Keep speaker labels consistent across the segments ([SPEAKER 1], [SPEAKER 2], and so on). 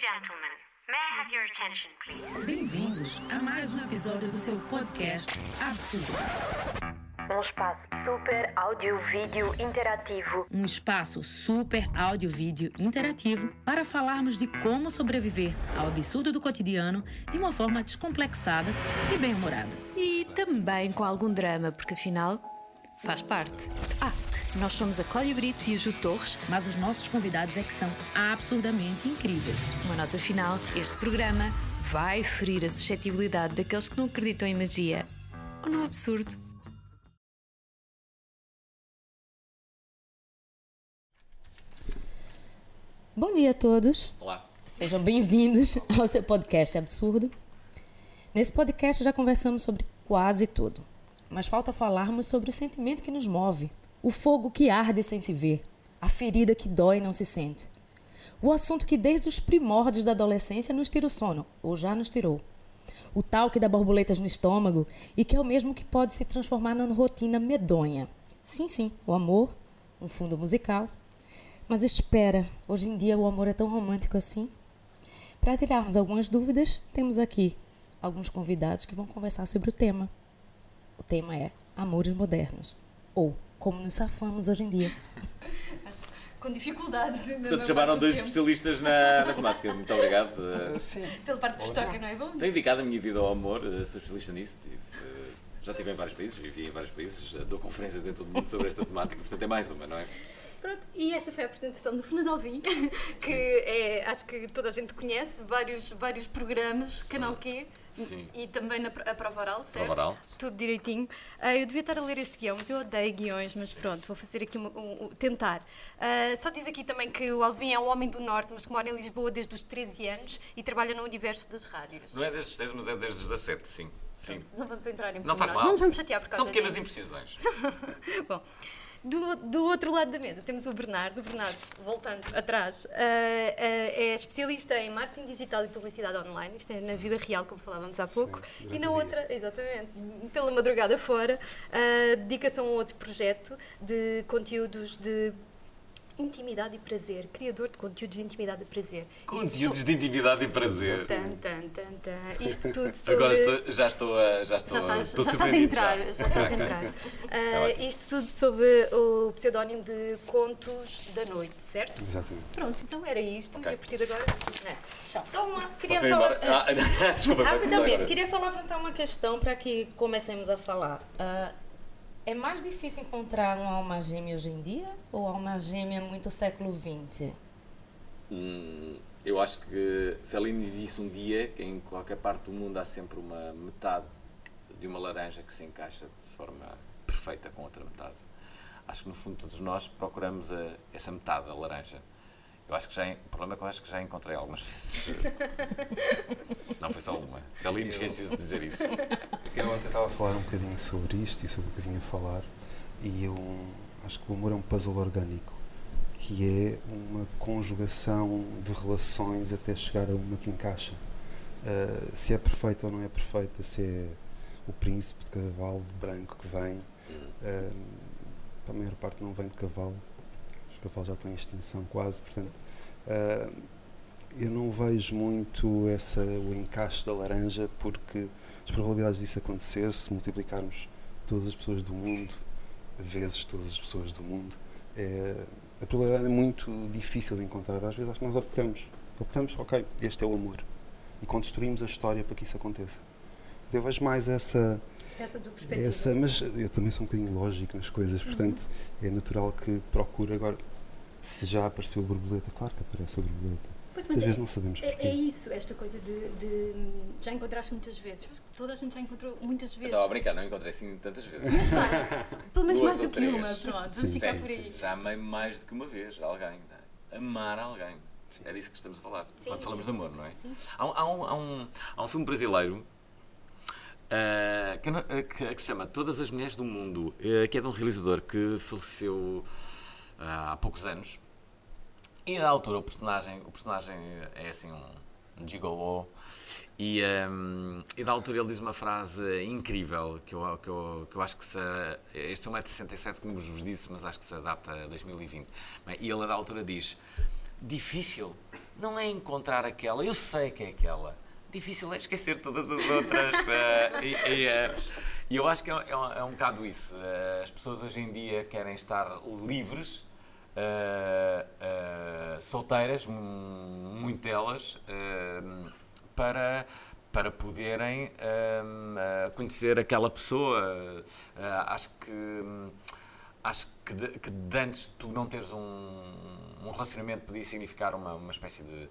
[SPEAKER 1] gentlemen, may I have your attention, please?
[SPEAKER 2] Bem-vindos a mais um episódio do seu podcast Absurdo.
[SPEAKER 1] Um espaço super áudio-vídeo interativo.
[SPEAKER 2] Um espaço super áudio-vídeo interativo para falarmos de como sobreviver ao absurdo do cotidiano de uma forma descomplexada e bem-humorada.
[SPEAKER 3] E também com algum drama, porque afinal faz parte. Ah, nós somos a Cláudia Brito e a Ju Torres.
[SPEAKER 2] Mas os nossos convidados é que são absurdamente incríveis.
[SPEAKER 3] Uma nota final: este programa vai ferir a suscetibilidade daqueles que não acreditam em magia ou no absurdo.
[SPEAKER 2] Bom dia a todos.
[SPEAKER 4] Olá.
[SPEAKER 2] Sejam bem-vindos ao seu podcast Absurdo. Nesse podcast já conversamos sobre quase tudo, mas falta falarmos sobre o sentimento que nos move, o fogo que arde sem se ver, a ferida que dói e não se sente. O assunto que desde os primórdios da adolescência nos tira o sono, ou já nos tirou. O tal que dá borboletas no estômago e que é o mesmo que pode se transformar na rotina medonha. Sim, sim, o amor, um fundo musical. Mas espera, hoje em dia o amor é tão romântico assim? Para tirarmos algumas dúvidas, temos aqui alguns convidados que vão conversar sobre o tema. O tema é Amores Modernos, ou Como nos safamos hoje em dia.
[SPEAKER 5] com dificuldades. ainda
[SPEAKER 4] Portanto, chamaram dois
[SPEAKER 5] tempo.
[SPEAKER 4] especialistas na, na temática. Muito obrigado. Eh,
[SPEAKER 6] Sim.
[SPEAKER 5] Pela parte que vos toca, não é bom?
[SPEAKER 4] Tenho dedicado a minha vida ao amor, eh, sou especialista nisso. tive, eh, já estive em vários países, vivi em vários países, eh, dou conferências em todo o mundo sobre esta temática, portanto é mais uma, não é?
[SPEAKER 5] Pronto, e esta foi a apresentação do Fernando Alvim, que é, acho que toda a gente conhece, vários, vários programas, Canal Q,
[SPEAKER 4] Sim.
[SPEAKER 5] e também na, a prova oral, certo?
[SPEAKER 4] Prova oral.
[SPEAKER 5] Tudo direitinho. Ah, eu devia estar a ler este guião, mas eu odeio guiões, mas pronto, vou fazer aqui uma, um, um- tentar. Ah, só diz aqui também que o Alvim é um homem do Norte, mas que mora em Lisboa desde os 13 anos e trabalha no universo das rádios.
[SPEAKER 4] Não é desde os 6, mas é desde os 17, sim. sim.
[SPEAKER 5] Não vamos entrar em
[SPEAKER 4] Não faz mal.
[SPEAKER 5] Não nos vamos chatear por causa
[SPEAKER 4] São pequenas
[SPEAKER 5] disso.
[SPEAKER 4] imprecisões.
[SPEAKER 5] Bom, do, do outro lado da mesa temos o Bernardo. O Bernardo, voltando atrás, ah, ah, é especialista em marketing digital e publicidade online. Isto é na vida real, como falávamos há pouco. e
[SPEAKER 6] durante
[SPEAKER 5] na
[SPEAKER 6] dia.
[SPEAKER 5] outra, exatamente, pela madrugada fora, ah, dedica-se a um outro projeto de conteúdos de intimidade e prazer. Criador de conteúdos de intimidade e prazer.
[SPEAKER 4] Conteúdos
[SPEAKER 5] so-
[SPEAKER 4] de intimidade e prazer.
[SPEAKER 5] Tan, tan, tan, tan. Isto tudo sobre...
[SPEAKER 4] Agora estou- já estou a. Já estou,
[SPEAKER 5] Já estás,
[SPEAKER 4] estou
[SPEAKER 5] já estás a entrar,
[SPEAKER 4] já.
[SPEAKER 5] já, estás a entrar. Ah,
[SPEAKER 4] ótimo.
[SPEAKER 5] isto tudo sobre o pseudónimo de Contos da Noite, certo?
[SPEAKER 6] Exatamente.
[SPEAKER 5] Pronto, então era isto
[SPEAKER 4] Ok.
[SPEAKER 5] e a partir de agora. É, tchau.
[SPEAKER 2] Só uma, queria só.
[SPEAKER 4] Ah, desculpa, começar
[SPEAKER 2] Rapidamente, queria só levantar uma questão para que comecemos a falar. Ah, é mais difícil encontrar uma alma gêmea hoje em dia ou alma gêmea muito século XX?
[SPEAKER 4] Hum, eu acho que Fellini disse um dia que em qualquer parte do mundo há sempre uma metade de uma laranja que se encaixa de forma perfeita com outra metade. Acho que no fundo todos nós procuramos a- essa metade da laranja. Eu acho que já, o problema é que eu acho que já encontrei algumas vezes. Não foi só uma. Fellini esqueci-se de dizer isso.
[SPEAKER 6] Eu ontem estava a falar um bocadinho sobre isto e sobre o que vinha a falar e eu acho que o amor é um puzzle orgânico que é uma conjugação de relações até chegar a uma que encaixa. Uh, se é perfeita ou não é perfeita, se é o príncipe de cavalo branco que vem, uh, a maior parte não vem de cavalo, os cavalos já em extinção quase, portanto uh, eu não vejo muito essa, o encaixe da laranja porque as probabilidades disso acontecer, se multiplicarmos todas as pessoas do mundo vezes todas as pessoas do mundo, é, a probabilidade é muito difícil de encontrar. Às vezes acho que nós optamos. Optamos, ok, este é o amor. E construímos a história para que isso aconteça. Portanto, Eu vejo mais essa,
[SPEAKER 5] Essa tua perspectiva.
[SPEAKER 6] essa. Mas eu também sou um bocadinho lógico nas coisas, portanto é natural que procure. Agora, se já apareceu a borboleta, claro que aparece a borboleta.
[SPEAKER 5] Pois, mas
[SPEAKER 6] Muitas
[SPEAKER 5] é-
[SPEAKER 6] vezes não sabemos porquê.
[SPEAKER 5] É, é isso, esta coisa de, de- Já encontraste muitas vezes. Toda a gente já encontrou muitas vezes.
[SPEAKER 4] Estava a brincar, não encontrei assim tantas vezes.
[SPEAKER 5] Mas vá, pelo menos
[SPEAKER 4] Duas
[SPEAKER 5] mais do que uma.
[SPEAKER 4] três.
[SPEAKER 5] Pronto, vamos
[SPEAKER 6] Sim,
[SPEAKER 5] ficar
[SPEAKER 6] sim,
[SPEAKER 5] por aí.
[SPEAKER 4] Já amei mais do que uma vez alguém. não é? Amar alguém. É disso que estamos a falar.
[SPEAKER 5] Sim.
[SPEAKER 4] Quando falamos de amor, não é?
[SPEAKER 5] Sim.
[SPEAKER 4] Há, há um, há, um, há um filme brasileiro ah, que, ah, que- que se chama Todas as Mulheres do Mundo, eh, que é de um realizador que faleceu há poucos anos. E na altura o personagem, o personagem é assim um, um gigolô e, hum, e da altura ele diz uma frase incrível que eu, que eu, que eu acho que se... Este é de 67, como vos disse, mas acho que se adapta a 2020. Bem, E ele da altura diz, difícil, não é encontrar aquela, eu sei que é aquela. Difícil é esquecer todas as outras. eh, e, e, e eu acho que é, é um, é um bocado isso. Eh, as pessoas hoje em dia querem estar livres, solteiras, mu- muito delas, para, para poderem conhecer aquela pessoa. Acho que. Acho que de, que de antes tu não teres um, um relacionamento podia significar uma, uma espécie de, de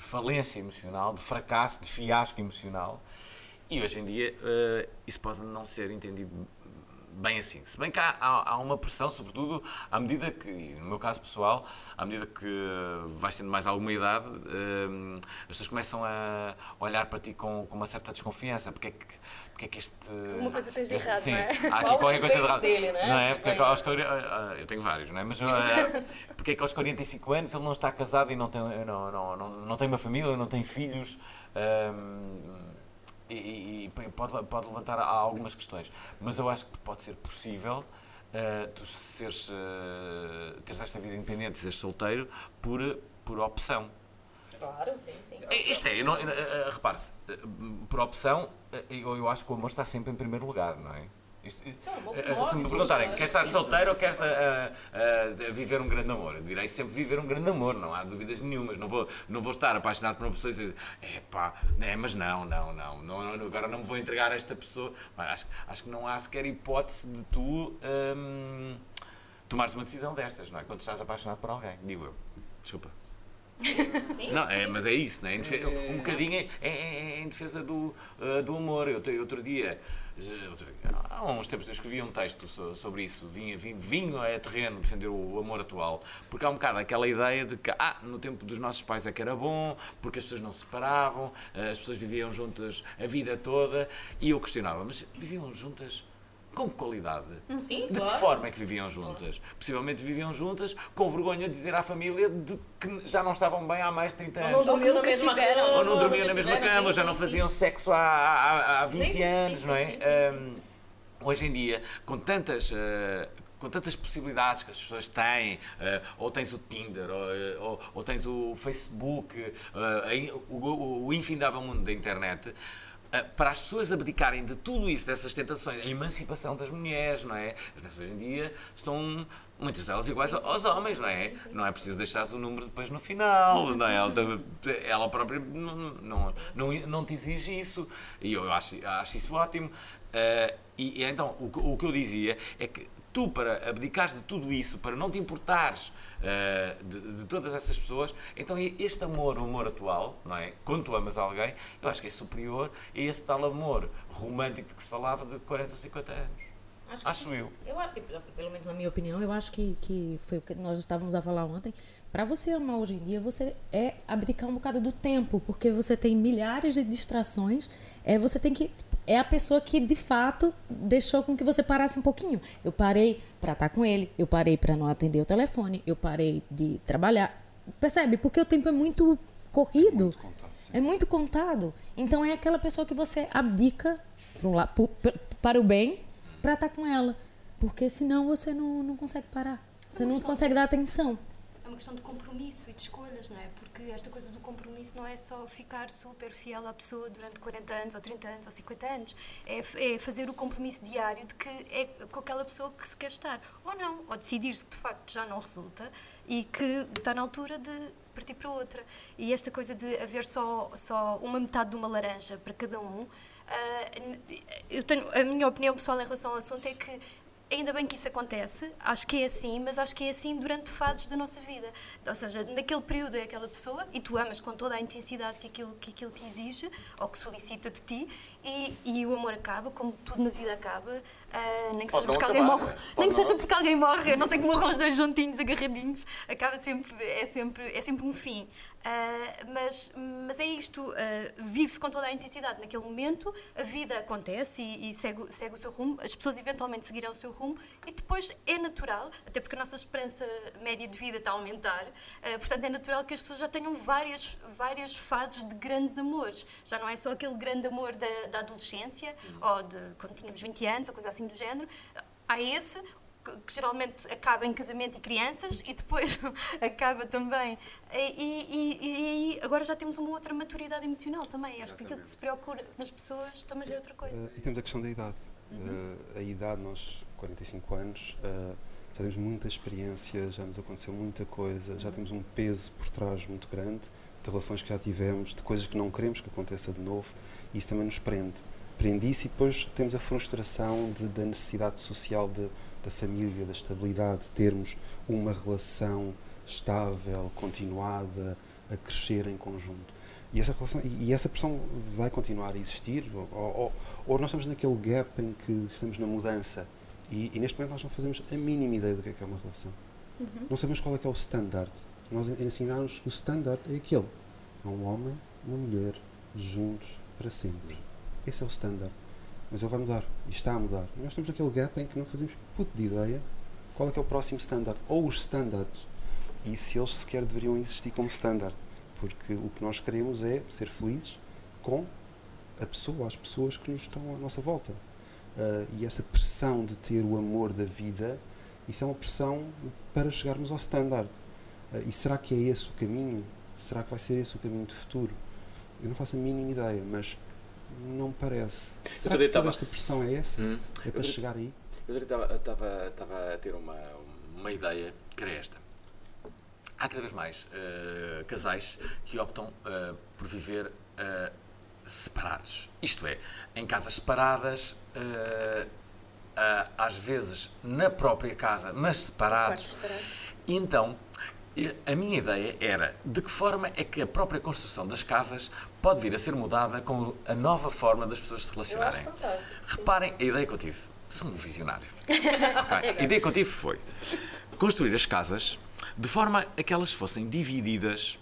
[SPEAKER 4] de falência emocional, de fracasso, de fiasco emocional. E hoje em dia eh, isso pode não ser entendido bem assim. Se bem que há, há- há uma pressão, sobretudo à medida que, no meu caso pessoal, à medida que vais tendo mais alguma idade, hum, as pessoas começam a olhar para ti com, com uma certa desconfiança. Porque é que, porque é que este.
[SPEAKER 5] Alguma coisa tens de errado,
[SPEAKER 4] sim,
[SPEAKER 5] não é?
[SPEAKER 4] há aqui
[SPEAKER 2] Qual
[SPEAKER 4] qualquer coisa de errado.
[SPEAKER 2] dele, não é?
[SPEAKER 4] Porque é que aos 40 ah, eu tenho vários, não é? Mas ah, porque é que aos 45 anos ele não está casado e não tem, não, não, não, não tem uma família, não tem filhos? hum, e, e- pode, pode levantar algumas questões. Mas eu acho que pode ser possível ah, tu seres, ah, teres esta vida independente, seres solteiro, por, por opção.
[SPEAKER 2] Claro, sim, sim.
[SPEAKER 4] Isto é, não- eu- eh, repare-se, por opção, eu, eu acho que o amor está sempre em primeiro lugar, não é? Isto,
[SPEAKER 2] é um
[SPEAKER 4] eh, eh, se me perguntarem, queres estar solteiro ou queres eh, eh, viver um grande amor? Eu direi sempre viver um grande amor, não há dúvidas nenhumas. Não vou, não vou estar apaixonado por uma pessoa e dizer, é pá, é, mas não, não, não, não, agora não me vou entregar a esta pessoa. Mas acho, acho que não há sequer hipótese de tu hum, tomares uma decisão destas, não é? Quando estás apaixonado por alguém, digo eu. Desculpa. Não, é, mas é isso, né? Defe- um bocadinho é, é- é em defesa do, uh, do amor. Eu, outro dia, outro há uns tempos eu escrevi um texto so- sobre isso, vinha, vinha, vinho a terreno defender o amor atual, porque há um bocado aquela ideia de que ah, no tempo dos nossos pais é que era bom, porque as pessoas não se separavam, uh, as pessoas viviam juntas a vida toda, e eu questionava, mas viviam juntas com que qualidade?
[SPEAKER 2] Sim,
[SPEAKER 4] De que
[SPEAKER 2] claro.
[SPEAKER 4] forma é que viviam juntas? Possivelmente viviam juntas com vergonha de dizer à família de que já não estavam bem há mais de 30
[SPEAKER 2] Não
[SPEAKER 4] anos.
[SPEAKER 2] dormiam na mesma cama.
[SPEAKER 4] Ou não dormiam na mesma cama, ou já não
[SPEAKER 2] sim,
[SPEAKER 4] faziam sexo há, há, há 20
[SPEAKER 2] Sim, sim,
[SPEAKER 4] anos,
[SPEAKER 2] sim,
[SPEAKER 4] não é?
[SPEAKER 2] sim, sim,
[SPEAKER 4] Ahm, hoje em dia, com tantas. ah, com tantas possibilidades que as pessoas têm, ah, ou tens o Tinder, ou, ah, ou- ou tens o Facebook, aí o, o, o infindável mundo da internet, para as pessoas abdicarem de tudo isso, dessas tentações, a emancipação das mulheres, não é? As pessoas hoje em dia estão, muitas delas iguais aos homens, não é? Não é preciso deixar o número depois no final, não é? Ela, ela própria não, não, não, não te exige isso, e eu acho, acho isso ótimo. Ah, e, e então, o, o que eu dizia é que tu, para abdicares de tudo isso, para não te importares ah, de, de todas essas pessoas, então este amor, o amor atual, não é? Quando tu amas alguém, eu acho que é superior a esse tal amor romântico de que se falava de 40 ou 50 anos.
[SPEAKER 2] Acho que
[SPEAKER 4] Acho eu.
[SPEAKER 2] Eu acho, que, pelo menos na minha opinião, eu acho que, que foi o que nós estávamos a falar ontem. Para você amar hoje em dia, você é abdicar um bocado do tempo, porque você tem milhares de distrações. É você tem que é a pessoa que de fato deixou com que você parasse um pouquinho. Eu parei para estar com ele, eu parei para não atender o telefone, eu parei de trabalhar. Percebe? Porque o tempo é muito corrido.
[SPEAKER 6] contado, sim.
[SPEAKER 2] É muito contado. Então é aquela pessoa que você abdica um la- para o bem para estar com ela. Porque senão você não, não consegue parar. Você não consegue dar atenção.
[SPEAKER 5] Questão de compromisso e de escolhas, não é? Porque esta coisa do compromisso não é só ficar super fiel à pessoa durante 40 anos, ou 30 anos, ou 50 anos. É, é fazer o compromisso diário de que é com aquela pessoa que se quer estar. Ou não. Ou decidir-se que de facto já não resulta e que está na altura de partir para outra. E esta coisa de haver só, só uma metade de uma laranja para cada um, n- eu tenho, a minha opinião pessoal em relação ao assunto é que Ainda bem que isso acontece, acho que é assim, mas acho que é assim durante fases da nossa vida. Ou seja, naquele período é aquela pessoa e tu amas com toda a intensidade que aquilo, que aquilo te exige ou que solicita de ti e, e o amor acaba, como tudo na vida acaba, ah, nem que
[SPEAKER 4] Pode
[SPEAKER 5] seja
[SPEAKER 4] não
[SPEAKER 5] porque alguém
[SPEAKER 4] acabar,
[SPEAKER 5] morre, nem
[SPEAKER 4] Pode
[SPEAKER 5] que seja porque alguém morre, a não sei que morram os dois juntinhos, agarradinhos, acaba sempre, é sempre, é sempre um fim. Ah, mas, mas é isto, ah, vive-se com toda a intensidade naquele momento, a vida acontece e, e segue, o- segue o seu rumo, as pessoas eventualmente seguirão o seu rumo e depois é natural, até porque a nossa esperança média de vida está a aumentar, ah, portanto é natural que as pessoas já tenham várias, várias fases de grandes amores. Já não é só aquele grande amor da, da adolescência ou de quando tínhamos 20 anos ou coisa assim do género. Há esse, que, que geralmente acaba em casamento e crianças e depois acaba também. E, e- e- agora já temos uma outra maturidade emocional também. Acho que aquilo que se preocupa nas pessoas também já é outra coisa.
[SPEAKER 6] Eh, e temos a questão da idade. Eh, a idade, nós, 45 anos, eh, já temos muita experiência, já nos aconteceu muita coisa, já temos um peso por trás muito grande de relações que já tivemos, de coisas que não queremos que aconteça de novo, e isso também nos prende. Prende isso e depois temos a frustração de- da necessidade social de- da família, da estabilidade, de termos uma relação estável, continuada, a crescer em conjunto. E essa, relação, e essa pressão vai continuar a existir, ou, ou- ou nós estamos naquele gap em que estamos na mudança e, e neste momento nós não fazemos a mínima ideia do que é, que é uma relação. Não sabemos qual é que é o standard. Nós ensinamos que o standard é aquele. É um homem, uma mulher, juntos para sempre. Esse é o standard. Mas ele vai mudar, e está a mudar. E nós estamos naquele gap em que não fazemos puto de ideia qual é que é o próximo standard, ou os standards, e se eles sequer deveriam existir como standard. Porque o que nós queremos é ser felizes com a pessoa, as pessoas que nos estão à nossa volta. Ah, e essa pressão de ter o amor da vida, isso é uma pressão para chegarmos ao standard. Ah, e será que é esse o caminho? Será que vai ser esse o caminho de futuro? Eu não faço a mínima ideia, mas não me parece. Será que toda esta pressão é essa?
[SPEAKER 4] Hum.
[SPEAKER 6] É para chegar aí?
[SPEAKER 4] Eu estava, estava, estava a ter uma, uma ideia que era esta. Há cada vez mais eh, casais que optam eh, por viver eh, separados. Isto é, em casas separadas, eh, às vezes na própria casa, mas separados. E então, eh, a minha ideia era de que forma é que a própria construção das casas pode vir a ser mudada com a nova forma das pessoas se relacionarem. Reparem a ideia que eu tive. Sou um visionário. Ok? A ideia que eu tive foi construir as casas de forma a que elas fossem divididas.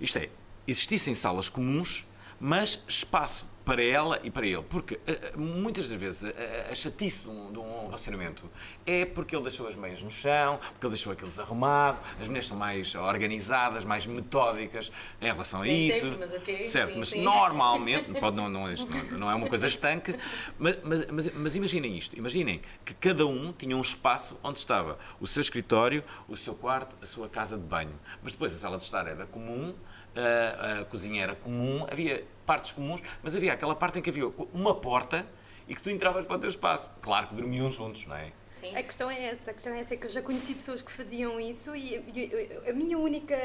[SPEAKER 4] Isto é, existissem salas comuns, mas espaço para ela e para ele. Porque eh, eh, muitas das vezes a, a- chatice de um, de um relacionamento é porque ele deixou as meias no chão, porque ele deixou aquilo desarrumado, as mulheres são mais organizadas, mais metódicas em relação a
[SPEAKER 2] Nem
[SPEAKER 4] isso.
[SPEAKER 2] sempre, mas ok,
[SPEAKER 4] Certo,
[SPEAKER 2] sim,
[SPEAKER 4] mas
[SPEAKER 2] sim.
[SPEAKER 4] normalmente, pode, não, não, não é uma coisa estanque, mas, mas, mas, mas imaginem isto: imaginem que cada um tinha um espaço onde estava o seu escritório, o seu quarto, a sua casa de banho. Mas depois a sala de estar era comum, a, a cozinha era comum, havia partes comuns, mas havia aquela parte em que havia uma porta e que tu entravas para o teu espaço. Claro que dormiam juntos, não é?
[SPEAKER 5] A questão é essa, a questão é essa, é que eu já conheci pessoas que faziam isso e, e- e a minha única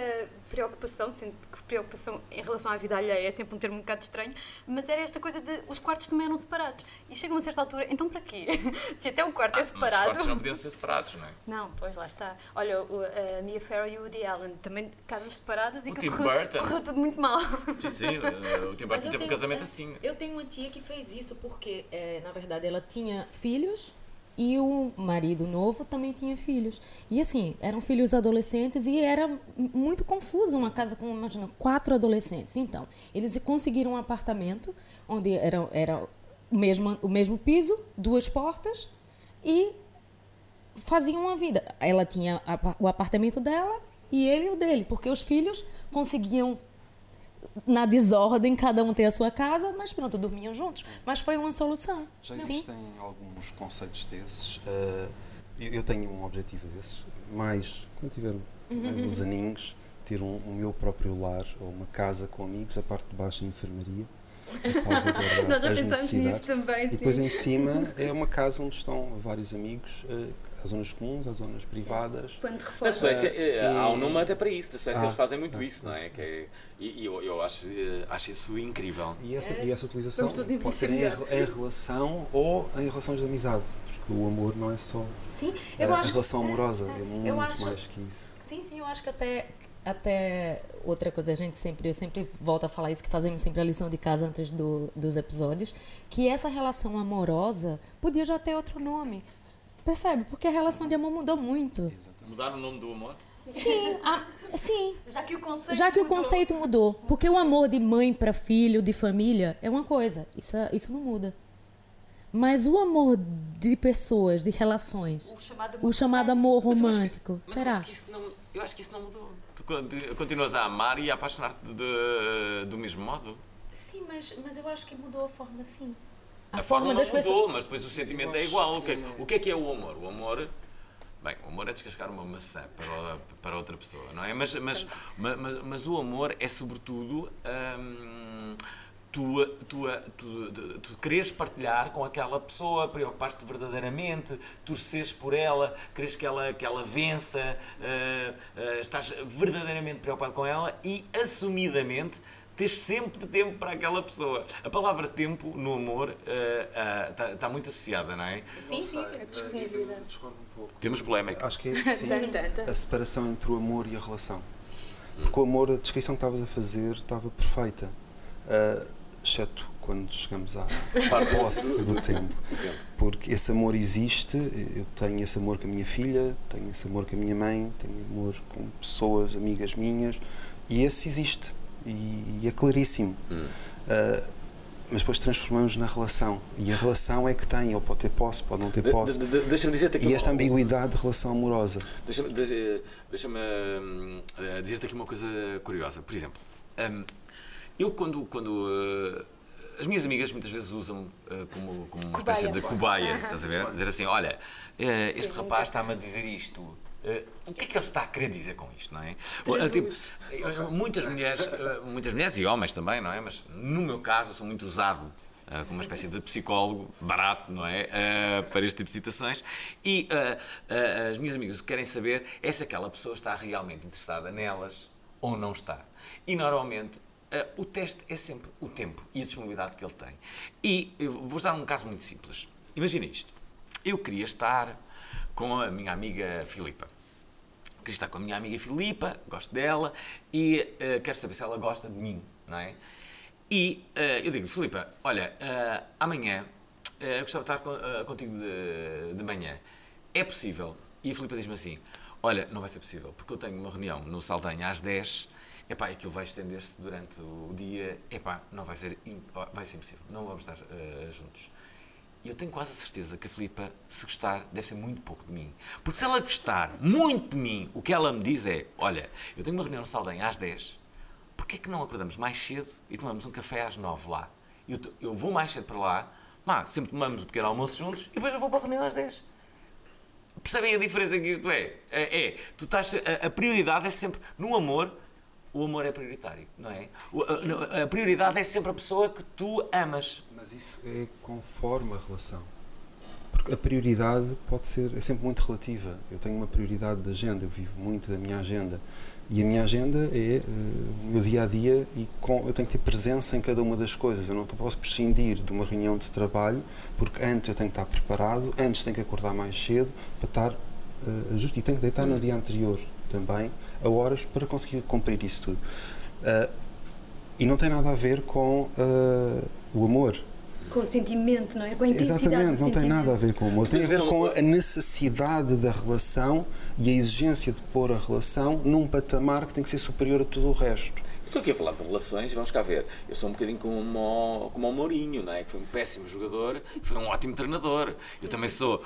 [SPEAKER 5] preocupação, sendo que preocupação em relação à vida alheia é sempre um termo um bocado estranho, mas era esta coisa de os quartos também eram separados. E chega a uma certa altura, então para quê? Se até o quarto é
[SPEAKER 4] Mas os
[SPEAKER 5] separado.
[SPEAKER 4] quartos não podiam ser separados, não é?
[SPEAKER 5] Não, pois lá está. Olha, o- a Mia Farrow e o Woody Allen também casas separadas e
[SPEAKER 4] O
[SPEAKER 5] que
[SPEAKER 4] Tim
[SPEAKER 5] correu, correu tudo muito mal.
[SPEAKER 4] Sim, sim, o Tim Burton teve um
[SPEAKER 2] tenho-
[SPEAKER 4] casamento
[SPEAKER 2] é,
[SPEAKER 4] assim.
[SPEAKER 2] Eu tenho uma tia que fez isso porque, é, na verdade, ela tinha filhos e o marido novo também tinha filhos. E assim, eram filhos adolescentes e era muito confuso uma casa com, imagina, quatro adolescentes. Então, eles conseguiram um apartamento onde era, era o, mesmo, o mesmo piso, duas portas e faziam uma vida. Ela tinha o apartamento dela e ele o dele, porque os filhos conseguiam na desordem cada um ter a sua casa, mas pronto, dormiam juntos. Mas foi uma solução.
[SPEAKER 6] Já
[SPEAKER 2] Sim.
[SPEAKER 6] existem alguns conceitos desses. eh, eu, eu tenho um objetivo desses, mais quando tiver mais uns aninhos, ter um, o meu próprio lar ou uma casa com amigos, a parte de baixo a enfermaria, a salvaguardar
[SPEAKER 5] Nós já
[SPEAKER 6] as
[SPEAKER 5] pensámos nisso também,
[SPEAKER 6] E depois
[SPEAKER 5] sim.
[SPEAKER 6] em cima é uma casa onde estão vários amigos, eh, há zonas comuns, há zonas privadas.
[SPEAKER 5] Quando
[SPEAKER 4] Na
[SPEAKER 5] reforma.
[SPEAKER 4] Suécia, eh, há um nome até para isso. Na Suécia
[SPEAKER 6] Ah.
[SPEAKER 4] eles fazem muito isso, não é? Que é- e e eu, eu acho, eh, acho isso incrível.
[SPEAKER 6] E essa, e essa utilização pode ser em, em relação ou em relações de amizade, porque o amor não é só
[SPEAKER 2] Sim,
[SPEAKER 6] a,
[SPEAKER 2] eu
[SPEAKER 6] a
[SPEAKER 2] acho.
[SPEAKER 6] relação amorosa, é muito
[SPEAKER 2] acho-
[SPEAKER 6] mais que isso.
[SPEAKER 2] Sim, sim, eu acho que até até outra coisa a gente sempre eu sempre volto a falar isso que fazemos sempre a lição de casa antes do, dos episódios que essa relação amorosa podia já ter outro nome percebe porque a relação de amor mudou muito
[SPEAKER 4] Mudar o nome do amor?
[SPEAKER 2] Sim a- sim
[SPEAKER 5] Já que o conceito
[SPEAKER 2] já que o
[SPEAKER 5] mudou.
[SPEAKER 2] conceito mudou porque o amor de mãe para filho de família é uma coisa isso é- isso não muda mas o amor de pessoas de relações
[SPEAKER 5] O chamado
[SPEAKER 2] o chamado amor
[SPEAKER 4] Mas eu acho que-
[SPEAKER 2] romântico
[SPEAKER 4] mas Eu
[SPEAKER 2] será
[SPEAKER 4] acho, que isso não, eu acho que isso não mudou. Tu conti- continuas a amar e a apaixonar-te do mesmo modo.
[SPEAKER 2] Sim, mas, mas eu acho que mudou a forma sim. A,
[SPEAKER 4] A,
[SPEAKER 2] forma,
[SPEAKER 4] forma,
[SPEAKER 2] das
[SPEAKER 4] não mudou,
[SPEAKER 2] pessoas.
[SPEAKER 4] mas depois o sentimento é igual. O que, o que é que é o amor? O amor, Bem, o amor é descascar uma maçã para, para outra pessoa, não é? Mas, mas, ma- mas, mas o amor é, sobretudo, hum, tu, tu, tu, tu, tu quereres partilhar com aquela pessoa, preocupar-te verdadeiramente, torceres por ela, queres que ela, que ela vença, ah, ah, estás verdadeiramente preocupado com ela e, assumidamente, tens sempre tempo para aquela pessoa. A palavra tempo no amor está muito associada, não é?
[SPEAKER 5] Sim, sim, é disponibilidade.
[SPEAKER 6] Um.
[SPEAKER 4] Temos polémica.
[SPEAKER 6] Acho que é sim, a separação entre o amor e a relação. Porque o amor, a descrição que estavas a fazer estava perfeita. Ah, exceto quando chegamos à posse do tempo. Porque esse amor existe, eu tenho esse amor com a minha filha, tenho esse amor com a minha mãe, tenho amor com pessoas, amigas minhas, e esse existe. E, e é claríssimo. Ah, mas depois transformamos na relação. E a relação é que tem, ele pode ter posse, pode não ter posse.
[SPEAKER 4] De- de- de- Deixa-me dizer-te aqui
[SPEAKER 6] E esta ambiguidade de relação amorosa.
[SPEAKER 4] Deixa-me deixa- deixa-me, hum, eh, dizer-te aqui uma coisa curiosa. Por exemplo, hum, eu quando. quando eh, as minhas amigas muitas vezes usam eh, como, como uma espécie de cobaia, estás a ver? Dizer assim: olha, eh, este rapaz está-me a dizer isto. Eh, o que é que ele está a querer dizer com isto, não é? Eh, tipo, eh, muitas mulheres, muitas mulheres e homens também, não é? Mas no meu caso, eu sou muito usado eh, como uma espécie de psicólogo barato, não é? Eh, para este tipo de situações. E as minhas amigas querem saber é se aquela pessoa está realmente interessada nelas ou não está. E normalmente. o teste é sempre o tempo e a disponibilidade que ele tem. E eu vou dar um caso muito simples. Imagina isto. Eu queria estar com a minha amiga Filipa. Queria estar com a minha amiga Filipa, gosto dela e eh, quero saber se ela gosta de mim, não é? E eh, eu digo, Filipa, olha, eh, amanhã eu gostava de estar con- contigo de, de manhã. É possível? E a Filipa diz-me assim, olha, não vai ser possível, porque eu tenho uma reunião no Saldanha às 10 Epá, aquilo vai estender-se durante o dia. Epá, não vai ser, vai ser impossível. Não vamos estar eh, juntos. Eu tenho quase a certeza que a Filipa, se gostar, deve ser muito pouco de mim. Porque se ela gostar muito de mim, o que ela me diz é: Olha, eu tenho uma reunião no Saldanha às 10, porquê é que não acordamos mais cedo e tomamos um café às 9 lá? Eu, eu vou mais cedo para lá, lá, sempre tomamos o pequeno almoço juntos e depois eu vou para a reunião às 10. Percebem a diferença que isto é? É, é, tu estás, a, a prioridade é sempre, no amor, o amor é prioritário, não é? A prioridade é sempre a pessoa que tu amas.
[SPEAKER 6] Mas isso é conforme a relação. Porque a prioridade pode ser, é sempre muito relativa. Eu tenho uma prioridade de agenda, eu vivo muito da minha agenda. E a minha agenda é eh, o meu dia a dia e com, eu tenho que ter presença em cada uma das coisas. Eu não posso prescindir de uma reunião de trabalho, porque antes eu tenho que estar preparado, antes tenho que acordar mais cedo para estar eh, justo e tenho que deitar no dia anterior também a horas para conseguir cumprir isso tudo. Ah, e não tem nada a ver com ah, o amor.
[SPEAKER 5] Com o sentimento, não é? Com a intensidade
[SPEAKER 6] Exatamente, não tem nada a ver com o amor. Tem a ver com a necessidade da relação e a exigência de pôr a relação num patamar que tem que ser superior a tudo o resto.
[SPEAKER 4] Estou aqui a falar de relações, vamos cá ver. Eu sou um bocadinho como o, como o Mourinho, não é? que foi um péssimo jogador, foi um ótimo treinador. Eu também sou,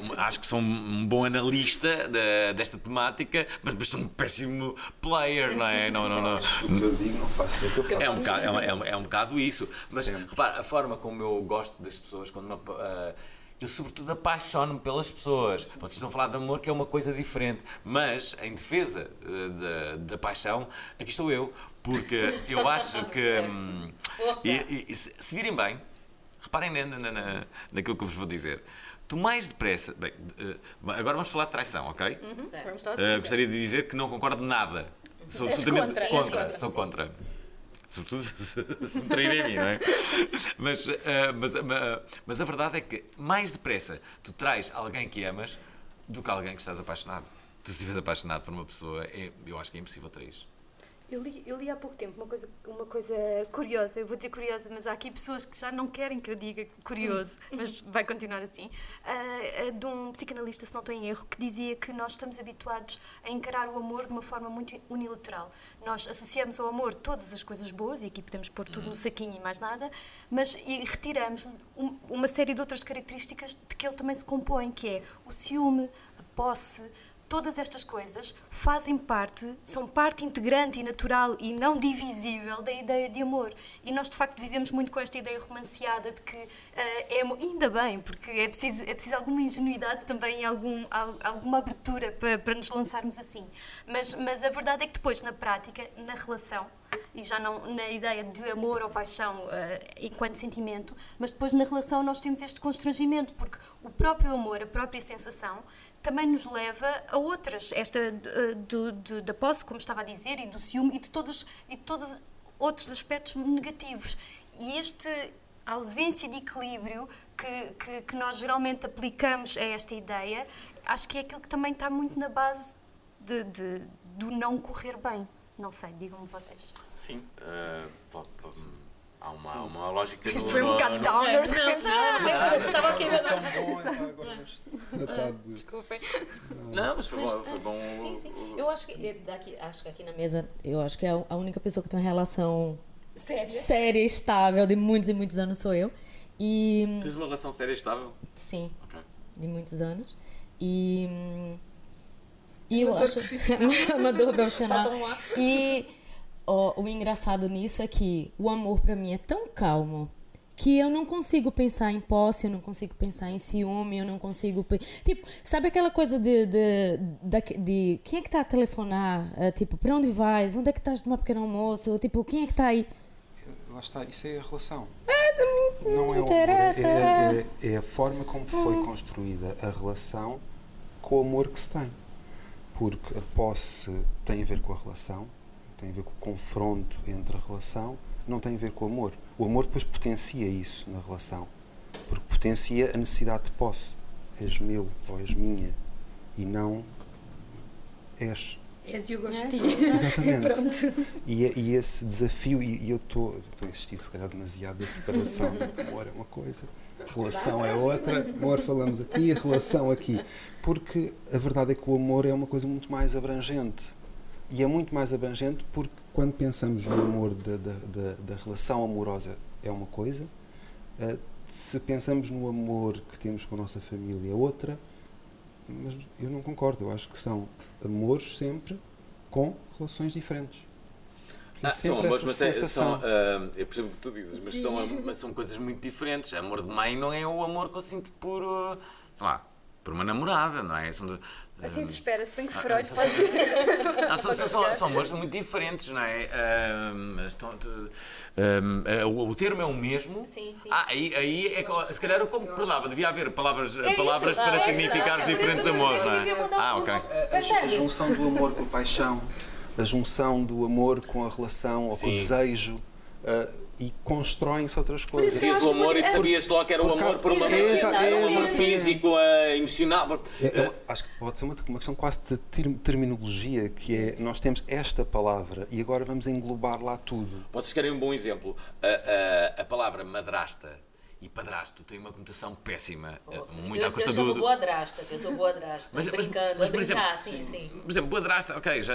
[SPEAKER 4] um- acho que sou um bom analista da- desta temática, mas depois sou um péssimo player, não é? Não, não, não.
[SPEAKER 6] O que eu digo, não faço o que eu faço.
[SPEAKER 4] É um, bocado, é, um, é um- é um bocado isso. Mas
[SPEAKER 6] Sempre.
[SPEAKER 4] repara, a forma como eu gosto das pessoas, quando apa- ah, eu sobretudo apaixono-me pelas pessoas. Vocês estão a falar de amor, que é uma coisa diferente. Mas, em defesa ah, da, da paixão, aqui estou eu. Porque eu acho que. hum, e, e- e se, se virem bem, reparem na, na- na- naquilo que eu vos vou dizer. Tu mais depressa. Bem, eh, agora vamos falar de traição, ok?
[SPEAKER 5] Lá.
[SPEAKER 4] Uh, gostaria de dizer que não concordo de nada. Sou absolutamente
[SPEAKER 5] contra,
[SPEAKER 4] contra.
[SPEAKER 5] contra,
[SPEAKER 4] Sou contra. Sobretudo se, se me traírem a mim, não é? Mas, uh, mas, mas- mas a verdade é que mais depressa tu traz alguém que amas do que alguém que estás apaixonado. Tu, se estiveres apaixonado por uma pessoa, é- eu acho que é impossível trair.
[SPEAKER 5] Eu li, eu li há pouco tempo uma coisa, uma coisa curiosa, eu vou dizer curiosa, mas há aqui pessoas que já não querem que eu diga curioso, mas vai continuar assim. Ah, ah, de um psicanalista, se não estou em erro, que dizia que nós estamos habituados a encarar o amor de uma forma muito unilateral. Nós associamos ao amor todas as coisas boas, e aqui podemos pôr tudo no saquinho e mais nada, mas e retiramos um- uma série de outras características de que ele também se compõe, que é o ciúme, a posse, todas estas coisas fazem parte, são parte integrante e natural e não divisível da ideia de amor. E nós, de facto, vivemos muito com esta ideia romanceada de que eh, é. Ainda bem, porque é preciso, é preciso alguma ingenuidade também e algum, al- alguma abertura para, para nos lançarmos assim. Mas, mas a verdade é que depois, na prática, na relação, e já não na ideia de amor ou paixão eh, enquanto sentimento, mas depois na relação nós temos este constrangimento, porque o próprio amor, a própria sensação, também nos leva a outras, esta eh, do, do- da posse, como estava a dizer, e do ciúme, e de todos, e de todos outros aspectos negativos. E este a ausência de equilíbrio que, que, que nós geralmente aplicamos a esta ideia, acho que é aquilo que também está muito na base de, de- do não correr bem. Não sei, digam-me vocês.
[SPEAKER 4] Sim, hum, há uma, uma lógica
[SPEAKER 5] Isto
[SPEAKER 4] no-
[SPEAKER 5] foi um bocado downer de repente.
[SPEAKER 2] Estava aqui a ver.
[SPEAKER 5] Desculpem.
[SPEAKER 4] Não, mas foi bom. Foi bom
[SPEAKER 2] Sim, sim. Eu acho que daqui, acho que aqui na mesa, eu acho que é a única pessoa que tem uma relação
[SPEAKER 5] Sério?
[SPEAKER 2] séria, estável, de muitos e muitos anos sou eu. E
[SPEAKER 4] Tens uma relação séria e estável?
[SPEAKER 2] sim,
[SPEAKER 4] Ok.
[SPEAKER 2] de muitos anos. E e eu acho amador profissional.
[SPEAKER 5] Faltam lá.
[SPEAKER 2] E ó, o engraçado nisso é que o amor pra mim é tão calmo que eu não consigo pensar em posse, eu não consigo pensar em ciúme, eu não consigo. Tipo, sabe aquela coisa de. de, da- de quem é que tá a telefonar? É, tipo, pra onde vais? Onde é que estás de uma pequeno almoço? Tipo, quem é que tá aí?
[SPEAKER 6] Lá está, isso é a relação.
[SPEAKER 2] não
[SPEAKER 6] não é
[SPEAKER 2] interessa.
[SPEAKER 6] é, é- é a forma como foi construída a relação com o amor que se tem. Porque a posse tem a ver com a relação, tem a ver com o confronto entre a relação, não tem a ver com o amor. O amor depois potencia isso na relação, porque potencia a necessidade de posse. És meu ou és minha e não és.
[SPEAKER 5] És o gostinho.
[SPEAKER 6] Exatamente. E, é- e esse desafio, e, e eu estou a insistir se calhar demasiado da separação, amor é uma coisa, relação é outra, amor falamos aqui, relação aqui. Porque a verdade é que o amor é uma coisa muito mais abrangente. E é muito mais abrangente porque quando pensamos no amor da, da, da, da relação amorosa é uma coisa, eh, se pensamos no amor que temos com a nossa família é outra, mas eu não concordo. Eu acho que são amores sempre com relações diferentes.
[SPEAKER 4] Ah,
[SPEAKER 6] sempre
[SPEAKER 4] amores,
[SPEAKER 6] essa
[SPEAKER 4] mas é-
[SPEAKER 6] sensação.
[SPEAKER 4] são, ah, eu percebo o que tu dizes, mas são, mas são coisas muito diferentes. Amor de mãe não é o amor que eu sinto por, ah, sei lá, por uma namorada, não é? São,
[SPEAKER 5] Assim se espera, se bem que
[SPEAKER 4] Ah,
[SPEAKER 5] Freud
[SPEAKER 4] são-
[SPEAKER 5] pode...
[SPEAKER 4] Ah, são, são, são, são amores muito diferentes, não é? Ah, mas estão- tu- ah, o, o termo é o mesmo.
[SPEAKER 2] Sim, sim.
[SPEAKER 4] Ah, aí, aí é que, se calhar eu concordava, devia haver palavras, palavras
[SPEAKER 2] isso,
[SPEAKER 4] para
[SPEAKER 2] ah, é
[SPEAKER 4] significar os
[SPEAKER 2] é
[SPEAKER 4] diferentes amores, não é? Ah,
[SPEAKER 2] o-
[SPEAKER 4] ok.
[SPEAKER 6] A, a junção do amor com a paixão, a junção do amor com a relação ou com o desejo ah, e constroem-se outras coisas.
[SPEAKER 4] Dizias o amor e tu sabias logo que era o amor por uma um amor físico, ah, emocional.
[SPEAKER 6] É- é- acho que pode ser uma, uma questão quase de ter- terminologia, que é nós temos esta palavra e agora vamos englobar lá tudo.
[SPEAKER 4] Vocês querem um bom exemplo? A, a, a palavra madrasta e padrasto tem uma conotação péssima, eh, muito à custa
[SPEAKER 2] eu
[SPEAKER 4] do.
[SPEAKER 2] boa drasta, que eu sou boa drasta.
[SPEAKER 4] Mas- mas-
[SPEAKER 2] brincando,
[SPEAKER 4] mas,
[SPEAKER 2] a
[SPEAKER 4] por exemplo,
[SPEAKER 2] brincar, sim, sim.
[SPEAKER 4] Por exemplo, padrasta, ok, já,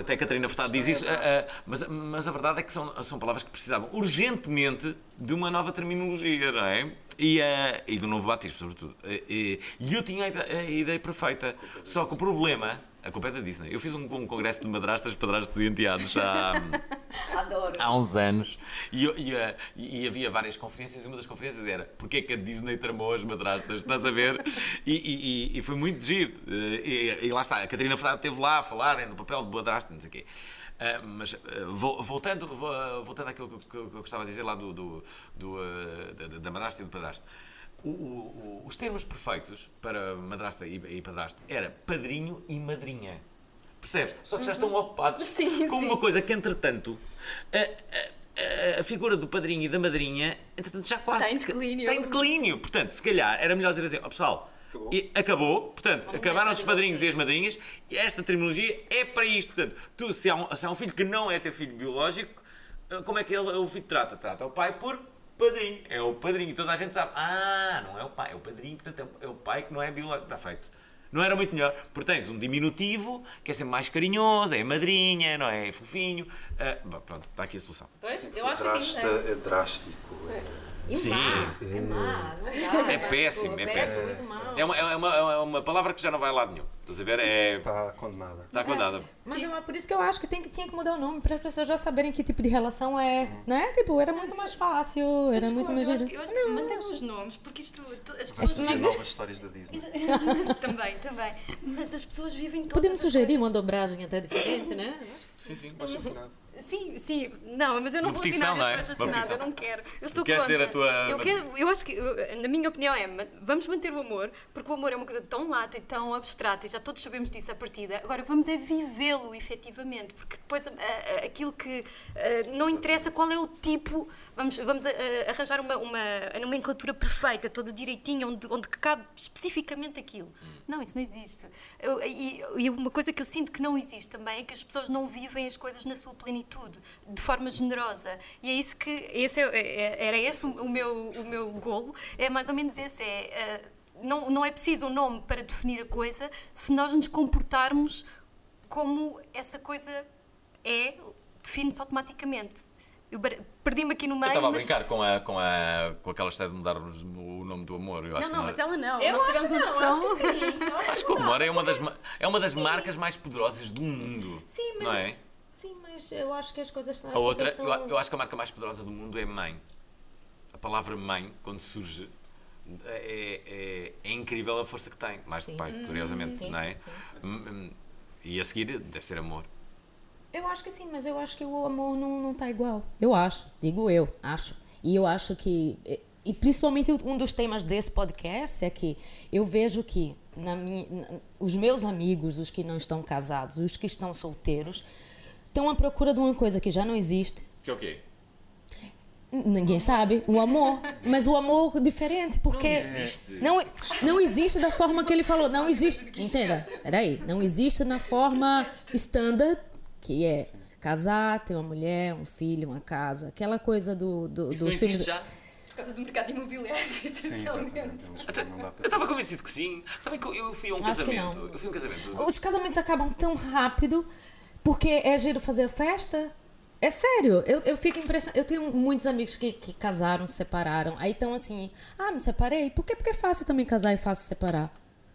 [SPEAKER 4] até a Catarina Furtado diz isso, eh, eh, mas, mas a verdade é que são, são palavras que precisavam urgentemente de uma nova terminologia, não é? E, eh, e do novo batismo, sobretudo. Eh, E, e eu tinha a ideia, a ideia perfeita, só que o problema, a culpa é da Disney. Eu fiz um, um congresso de madrastas, padrastos e enteados há, há uns anos e, e, eh, e havia várias conferências e uma das conferências era porque é que a Disney tramou as madrastas, estás a ver? E, e- e- e foi muito giro. Eh, E, e lá está, a Catarina Furtado esteve lá a falar eh, no papel de madrasta, não sei o quê. Ah, mas vo- voltando, vo- voltando àquilo que, eu gostava de dizer lá do, do, do, ah, da, da madrasta e do padrasto. O- o- os termos perfeitos para madrasta e, e padrasto era padrinho e madrinha. Percebes? Só que já estão ocupados
[SPEAKER 5] Uhum. Sim,
[SPEAKER 4] com
[SPEAKER 5] sim.
[SPEAKER 4] uma coisa que, entretanto, a, a- a figura do padrinho e da madrinha, entretanto, já quase.
[SPEAKER 5] Está em declínio.
[SPEAKER 4] Está em declínio. Portanto, se calhar era melhor dizer assim: ó pessoal, e acabou. Portanto, acabaram os padrinhos e as madrinhas, e esta terminologia é para isto. Portanto, tu, se há um, se há um filho que não é teu filho biológico, eh, como é que ele, o filho trata? Trata o pai por padrinho. É o padrinho. E toda a gente sabe: ah, não é o pai, é o padrinho, portanto, é o- é o pai que não é biológico. Está feito. Não era muito melhor, porque tens um diminutivo que é sempre mais carinhoso, é madrinha, não é? É fofinho. Ah, bom, pronto, está aqui a solução.
[SPEAKER 2] Pois, eu acho que sim. né?
[SPEAKER 6] é drástico.
[SPEAKER 2] E
[SPEAKER 4] Sim.
[SPEAKER 2] má, é má, não dá.
[SPEAKER 4] É péssimo, é péssimo.
[SPEAKER 2] muito mal.
[SPEAKER 4] É uma, é, uma, é uma palavra que já não vai a lado nenhum. Estás a ver? É.
[SPEAKER 6] Está condenada.
[SPEAKER 4] Está condenada.
[SPEAKER 2] Mas é por isso que eu acho que tem que, tinha que mudar o nome, para as pessoas já saberem que tipo de relação é, né? Tipo, era muito mais fácil, era muito mais...
[SPEAKER 5] Eu acho que, eu acho que mantemos os nomes, porque isto. As pessoas
[SPEAKER 6] As novas histórias da Disney.
[SPEAKER 5] também, também. Mas as pessoas vivem todas
[SPEAKER 2] Podemos
[SPEAKER 5] as
[SPEAKER 2] sugerir uma dobragem até diferente, né? Eu acho que
[SPEAKER 4] Sim, sim.
[SPEAKER 5] Sim, sim. Não, mas eu não
[SPEAKER 4] Uma
[SPEAKER 5] vou
[SPEAKER 4] petição,
[SPEAKER 5] assinar
[SPEAKER 4] não é? petição.
[SPEAKER 5] eu não quero. Eu estou
[SPEAKER 4] queres
[SPEAKER 5] contra.
[SPEAKER 4] ter a tua-
[SPEAKER 5] Eu quero, eu acho que, eu- na minha opinião é, vamos manter o amor, porque o amor é uma coisa tão lata e tão abstrata, e já todos sabemos disso à partida. Agora vamos é vivê-lo efetivamente, porque depois a- a- aquilo que a, não interessa qual é o tipo, vamos, vamos a- arranjar uma, uma a nomenclatura perfeita, toda direitinha, onde, onde cabe especificamente aquilo. Não, isso não existe. Eu- e, e uma coisa que eu sinto que não existe também é que as pessoas não vivem as coisas na sua plenitude, de forma generosa. E é isso que. Esse é- é- era esse o meu, o meu golo. É mais ou menos esse. É, eh, não, não é preciso um nome para definir a coisa se nós nos comportarmos como essa coisa é, define-se automaticamente. Eu perdi-me aqui no meio.
[SPEAKER 4] Eu estava a
[SPEAKER 5] mas-
[SPEAKER 4] brincar com, a, com, a, com aquela história de mudarmos o nome do amor. Eu acho
[SPEAKER 5] Não, não,
[SPEAKER 4] que
[SPEAKER 5] mas ela não.
[SPEAKER 2] Eu
[SPEAKER 5] Nós tivemos uma discussão.
[SPEAKER 2] acho que sim. Eu acho
[SPEAKER 4] Acho que o amor é uma das, é uma das marcas mais poderosas do mundo.
[SPEAKER 2] Sim, mas,
[SPEAKER 4] Não é?
[SPEAKER 2] Sim, mas eu acho que as coisas estão...
[SPEAKER 4] A outra, eu, a- eu acho que a marca mais poderosa do mundo é mãe. A palavra mãe, quando surge, é, é- é incrível a força que tem. Mais de pai, curiosamente,
[SPEAKER 2] sim,
[SPEAKER 4] não é?
[SPEAKER 2] sim.
[SPEAKER 4] Hum, hum, E a seguir deve ser amor.
[SPEAKER 2] Eu acho que sim, mas eu acho que o amor não, não tá igual. Eu acho, digo eu, acho. E eu acho que. E principalmente um dos temas desse podcast é que eu vejo que na minha, os meus amigos, os que não estão casados, os que estão solteiros, estão à procura de uma coisa que já não existe.
[SPEAKER 4] Que é o quê?
[SPEAKER 2] Ninguém sabe, o amor. Mas o amor diferente, porque.
[SPEAKER 4] Não existe.
[SPEAKER 2] Não, não existe da forma que ele falou. Não existe. Entenda? Peraí. Não existe na forma standard, que é casar, ter uma mulher, um filho, uma casa. Aquela coisa do, do,
[SPEAKER 4] Isso não
[SPEAKER 2] dos filmes.
[SPEAKER 4] existe já?
[SPEAKER 5] Por causa do mercado imobiliário,
[SPEAKER 6] Sim,
[SPEAKER 5] essencialmente.
[SPEAKER 4] Eu estava convencido que sim. Sabem que eu- fui a um
[SPEAKER 2] Acho que
[SPEAKER 4] casamento.
[SPEAKER 2] não.
[SPEAKER 4] Eu fui a um casamento.
[SPEAKER 2] Os casamentos acabam tão rápido porque é giro fazer a festa. É sério, eu, eu fico impressionada. Eu tenho muitos amigos que, que casaram, se separaram. Aí estão assim, ah, me separei. Por quê? Porque é fácil também casar e fácil separar.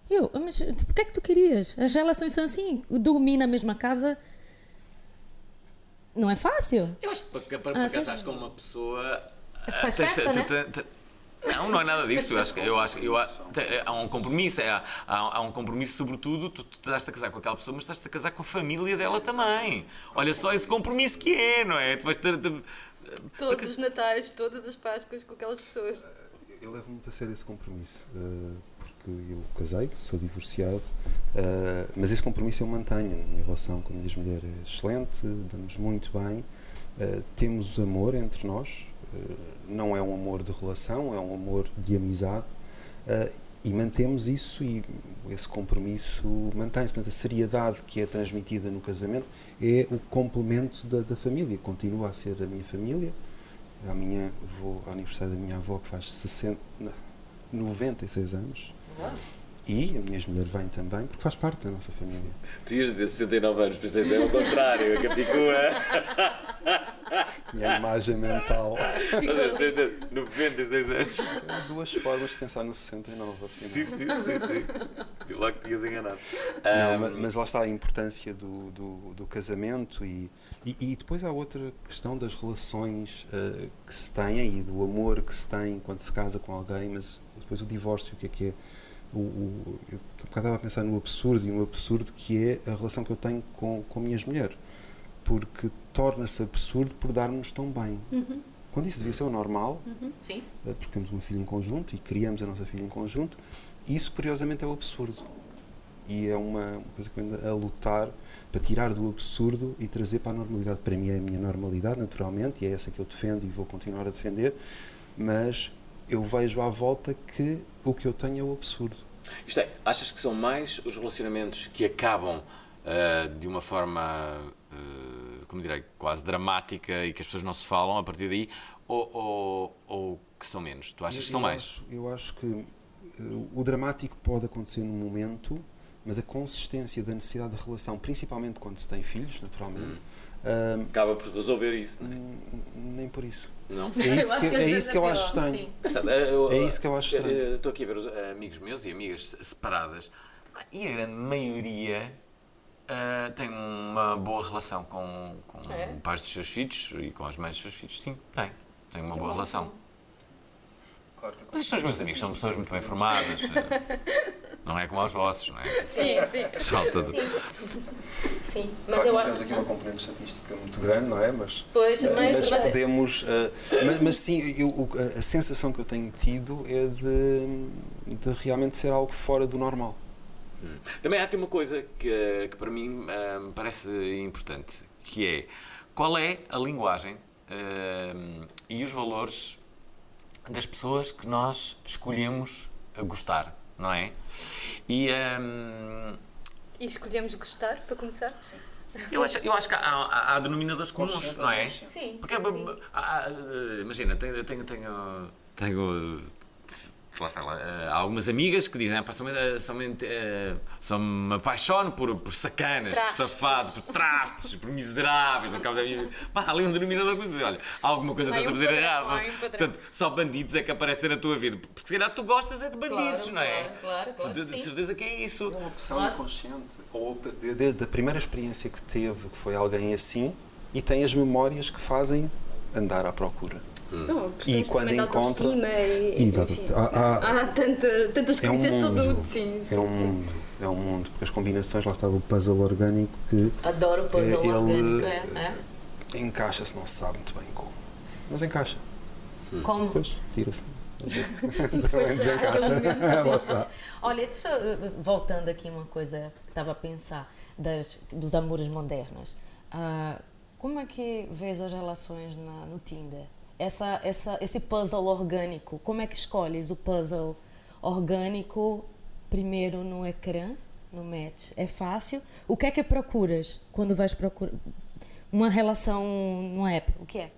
[SPEAKER 2] E Eu, "Ah, mas o que é que tu querias? As relações são assim. Dormir na mesma casa não é fácil.
[SPEAKER 4] Eu acho que para, para,
[SPEAKER 2] Ah,
[SPEAKER 4] para casares
[SPEAKER 2] sim.
[SPEAKER 4] com uma pessoa.
[SPEAKER 2] Faz
[SPEAKER 4] ah,
[SPEAKER 2] festa, né?
[SPEAKER 4] Não, não é nada disso. Eu acho que eu acho, eu, há um compromisso. é- há, há um compromisso, sobretudo, tu, tu estás-te a casar com aquela pessoa, mas estás-te a casar com a família dela também. Olha só esse compromisso que é, não é? Tu vais ter. ter-
[SPEAKER 5] Todos os natais, todas as Páscoas com aquelas pessoas.
[SPEAKER 6] Eu levo muito a sério esse compromisso, eh, porque eu casei, sou divorciado, eh, mas esse compromisso eu mantenho. A minha relação com a minha mulher é excelente, damos muito bem, eh, temos amor entre nós, eh, não é um amor de relação, é um amor de amizade, eh, e mantemos isso e esse compromisso mantém-se. Portanto, a seriedade que é transmitida no casamento é o complemento da, da família, continua a ser a minha família. Amanhã vou ao aniversário da minha avó, que faz 60, não, 96 anos. E a minha mulher vem também, porque faz parte da nossa família.
[SPEAKER 4] Tu ias dizer 69 anos, mas é o contrário, a Capicua.
[SPEAKER 6] Minha imagem mental.
[SPEAKER 4] 96 anos.
[SPEAKER 6] Há duas formas de pensar no 69, afinal.
[SPEAKER 4] Sim, sim, sim, sim. Vi lá que tinhas enganado.
[SPEAKER 6] Não, ma- mas lá está a importância do, do, do casamento e, e, e depois há outra questão das relações eh, que se têm e do amor que se tem quando se casa com alguém, mas depois o divórcio, o que é que é? O, o, eu estava a pensar no absurdo e no absurdo que é a relação que eu tenho com, com a minha mulher, porque torna-se absurdo por darmos tão bem. Quando isso devia ser o normal,
[SPEAKER 2] Sim.
[SPEAKER 6] eh, porque temos uma filha em conjunto e criamos a nossa filha em conjunto, isso curiosamente é o absurdo. E é uma, uma coisa que eu ando a lutar para tirar do absurdo e trazer para a normalidade. Para mim é a minha normalidade, naturalmente, e é essa que eu defendo e vou continuar a defender, mas eu vejo à volta que o que eu tenho é o absurdo.
[SPEAKER 4] Isto é, achas que são mais os relacionamentos que acabam ah, de uma forma, ah, como direi, quase dramática e que as pessoas não se falam a partir daí, ou, ou, ou que são menos? Tu achas que são
[SPEAKER 6] eu
[SPEAKER 4] mais?
[SPEAKER 6] Acho, eu acho que eh, o dramático pode acontecer no momento, mas a consistência da necessidade de relação, principalmente quando se tem filhos, naturalmente,
[SPEAKER 4] Acaba por resolver isso, não é?
[SPEAKER 6] hum, nem por isso.
[SPEAKER 4] Não?
[SPEAKER 6] É isso que,
[SPEAKER 2] que
[SPEAKER 6] é isso que eu acho estranho. É isso que eu acho estranho.
[SPEAKER 4] Estou aqui a ver os eh, amigos meus e amigas separadas ah, e a grande maioria ah, tem uma boa relação com, com
[SPEAKER 2] É?
[SPEAKER 4] os pais dos seus filhos e com as mães dos seus filhos. Sim, tem. Tem uma boa relação. Mas isto são os meus amigos, são pessoas muito bem formadas. eh, Não é como aos vossos, não é?
[SPEAKER 2] Sim, sim.
[SPEAKER 4] Pessoal todo.
[SPEAKER 2] Sim,
[SPEAKER 6] Claro
[SPEAKER 2] mas
[SPEAKER 6] que
[SPEAKER 2] eu acho.
[SPEAKER 6] temos aqui uma componente estatística muito grande, não é? Mas,
[SPEAKER 2] Pois, mas,
[SPEAKER 6] mas
[SPEAKER 2] mas-
[SPEAKER 6] podemos. ah, mas, mas sim, eu- a, sensação que eu tenho tido é de, de realmente ser algo fora do normal.
[SPEAKER 4] Também há aqui uma coisa que, que para mim me parece importante, que é qual é a linguagem ah, e os valores das pessoas que nós escolhemos a gostar, não é? E ah,
[SPEAKER 5] E escolhemos gostar, para começar? Sim.
[SPEAKER 4] eu, acho, eu acho que há, há- há denominadores comuns, não é?
[SPEAKER 2] Sim,
[SPEAKER 4] Porque,
[SPEAKER 2] sim, sim.
[SPEAKER 4] há- há- imagina, tenho, tenho, tenho, tenho lá está, lá, eh, há algumas amigas que dizem, ah, pá, só me, eh, só me, eh, só me apaixono por, por sacanas,
[SPEAKER 5] Trastes.
[SPEAKER 4] por safados, por trastes, por miseráveis, no cabo da minha. Pá, ali um denominador que diz, olha, há alguma coisa estás a
[SPEAKER 5] um
[SPEAKER 4] fazer
[SPEAKER 5] padrão,
[SPEAKER 4] errado.
[SPEAKER 5] um.
[SPEAKER 4] Portanto, só bandidos é que aparecem na tua vida. Porque se calhar tu gostas é de bandidos,
[SPEAKER 2] Claro,
[SPEAKER 4] não é?
[SPEAKER 2] claro, claro, claro
[SPEAKER 4] Tu
[SPEAKER 2] que
[SPEAKER 4] de, certeza que é isso.
[SPEAKER 6] Uma opção
[SPEAKER 2] Claro.
[SPEAKER 6] inconsciente. Ou de- de- da primeira experiência que teve, que foi alguém assim, e tem as memórias que fazem andar à procura.
[SPEAKER 5] Não,
[SPEAKER 6] E quando encontra-
[SPEAKER 5] E,
[SPEAKER 6] E há- há-
[SPEAKER 5] há tanta, tantas
[SPEAKER 6] É um
[SPEAKER 5] coisas, é
[SPEAKER 6] mundo.
[SPEAKER 5] tudo. Sim, sim,
[SPEAKER 6] É um
[SPEAKER 5] sim.
[SPEAKER 6] mundo, é um mundo, porque as combinações, lá estava o puzzle orgânico que
[SPEAKER 2] Adoro o puzzle
[SPEAKER 6] Ele-
[SPEAKER 2] orgânico, é,
[SPEAKER 6] encaixa-se, não se sabe muito bem como. Mas encaixa,
[SPEAKER 2] é. Como?
[SPEAKER 6] depois tira-se.
[SPEAKER 5] Pois
[SPEAKER 6] Também
[SPEAKER 5] é,
[SPEAKER 6] desencaixa.
[SPEAKER 5] aquele
[SPEAKER 6] Lá está.
[SPEAKER 2] Olha, deixa eu, voltando aqui uma coisa que estava a pensar das, dos amores modernos. Ah, como é que vês as relações na- no Tinder? Essa, essa, esse puzzle orgânico, como é que escolhes o puzzle orgânico primeiro no ecrã, no match? É fácil? O que é que procuras quando vais procurar uma relação no app? O que é?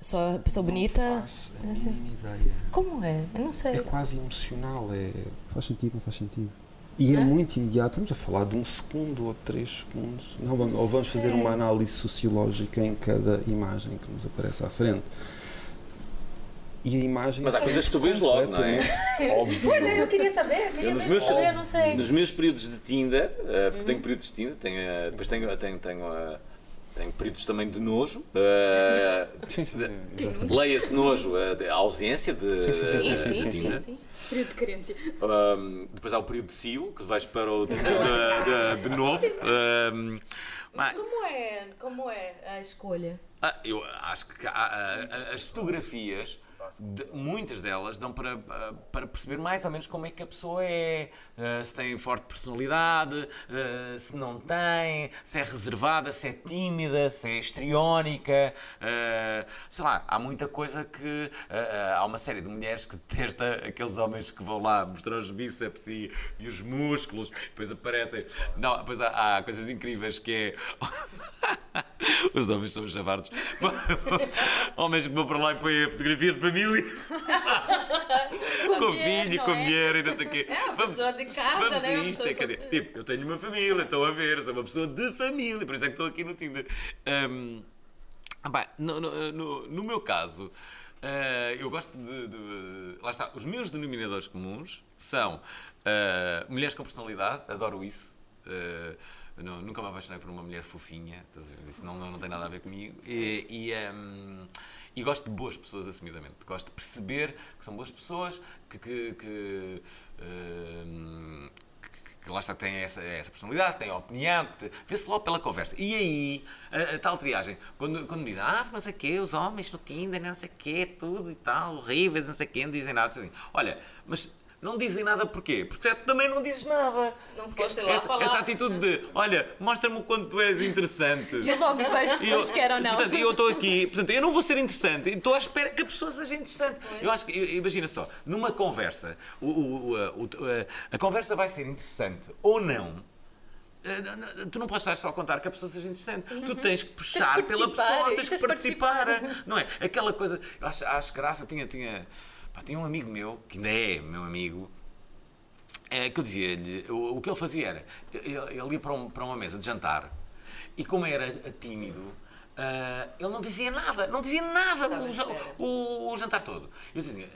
[SPEAKER 2] Só pessoa bonita?
[SPEAKER 6] Não a mínima ideia.
[SPEAKER 2] Como é? Eu não sei.
[SPEAKER 6] É quase emocional, é... faz sentido, não faz sentido. E é muito imediato, estamos a falar de um segundo ou três segundos. Não, vamos, ou vamos fazer uma análise sociológica em cada imagem que nos aparece à frente. E a imagem.
[SPEAKER 4] Mas há
[SPEAKER 6] é
[SPEAKER 4] coisas que tu vês logo, não é?
[SPEAKER 6] Óbvio.
[SPEAKER 2] Pois é, eu queria saber, eu queria
[SPEAKER 4] Eu nos meus,
[SPEAKER 2] eu não sei.
[SPEAKER 4] nos meus períodos de Tinder, eh, porque tenho períodos de Tinder, tenho, eh, depois tenho, tenho, tenho, tenho períodos também de nojo. eh,
[SPEAKER 6] Sim, sim, exatamente.
[SPEAKER 4] Leia-se nojo eh, de- a ausência de,
[SPEAKER 6] Sim, sim, sim,
[SPEAKER 4] de
[SPEAKER 6] sim, sim,
[SPEAKER 2] sim.
[SPEAKER 5] Período de carência.
[SPEAKER 4] Um, depois há o período de CIO, que vais para o Tinder de, de- de novo. Um, mas,
[SPEAKER 2] Como é, como é a escolha?
[SPEAKER 4] ah, eu acho que há- há- as fotografias, de- muitas delas, dão para, para perceber mais ou menos como é que a pessoa é. Uh, se tem forte personalidade, uh, se não tem, se é reservada, se é tímida, se é histriónica. uh, sei lá, há muita coisa que. há uma série de mulheres que detesta aqueles homens que vão lá mostrar os bíceps e, e os músculos, depois aparecem. Não, depois há, há coisas incríveis que é. Os homens são os chavardos. homens que vão para lá e põem a fotografia de família. com
[SPEAKER 5] não
[SPEAKER 4] com
[SPEAKER 5] é?
[SPEAKER 4] mulher e não sei o quê.
[SPEAKER 5] É uma pessoa de casa,
[SPEAKER 4] vamos
[SPEAKER 5] né? Uma
[SPEAKER 4] isto. é, dizer, tipo, eu tenho uma família, estão a ver, sou uma pessoa de família, por isso é que estou aqui no Tinder. Bem, no, no- no- no meu caso, eh, eu gosto de, de- Lá está, os meus denominadores comuns são eh, mulheres com personalidade, adoro isso. Eh, não- nunca me apaixonei por uma mulher fofinha, isso não, não, não tem nada a ver comigo. E, e, ehm, e gosto de boas pessoas, assumidamente. Gosto de perceber que são boas pessoas, que. que, que, ehm, que- lá está, têm essa, essa personalidade, têm a opinião, vê-se logo pela conversa. E aí, a, a tal triagem, quando, quando dizem, ah, não sei o quê, os homens no Tinder, não sei o quê, tudo e tal, horríveis, não sei não dizem nada, assim, olha, mas não dizem nada porquê? Porque tu também não dizes nada.
[SPEAKER 2] Não foste lá
[SPEAKER 4] essa,
[SPEAKER 2] falar.
[SPEAKER 4] essa atitude de, olha, mostra-me o quanto tu és interessante.
[SPEAKER 5] Eu logo vejo se eles querem ou não.
[SPEAKER 4] Portanto, eu estou aqui, portanto, eu não vou ser interessante, estou à espera que a pessoa seja interessante. Eu acho que, imagina só, numa conversa, o- o- o- a, a conversa vai ser interessante ou não. eh, Tu não podes estar só a contar que a pessoa seja interessante. Tu tens que puxar
[SPEAKER 5] Tens
[SPEAKER 4] pela pessoa, tens
[SPEAKER 5] tens
[SPEAKER 4] que
[SPEAKER 5] que
[SPEAKER 4] participar.
[SPEAKER 5] participar.
[SPEAKER 4] Não é? Aquela coisa. Eu acho, acho graça. Tinha, tinha, pá, tinha um amigo meu, que ainda é meu amigo, é, que eu dizia-lhe, o, o que ele fazia era, ele, ele ia para, um- para uma mesa de jantar e como era tímido, ah, ele não dizia nada, não dizia nada o, o- o jantar todo. Eu dizia,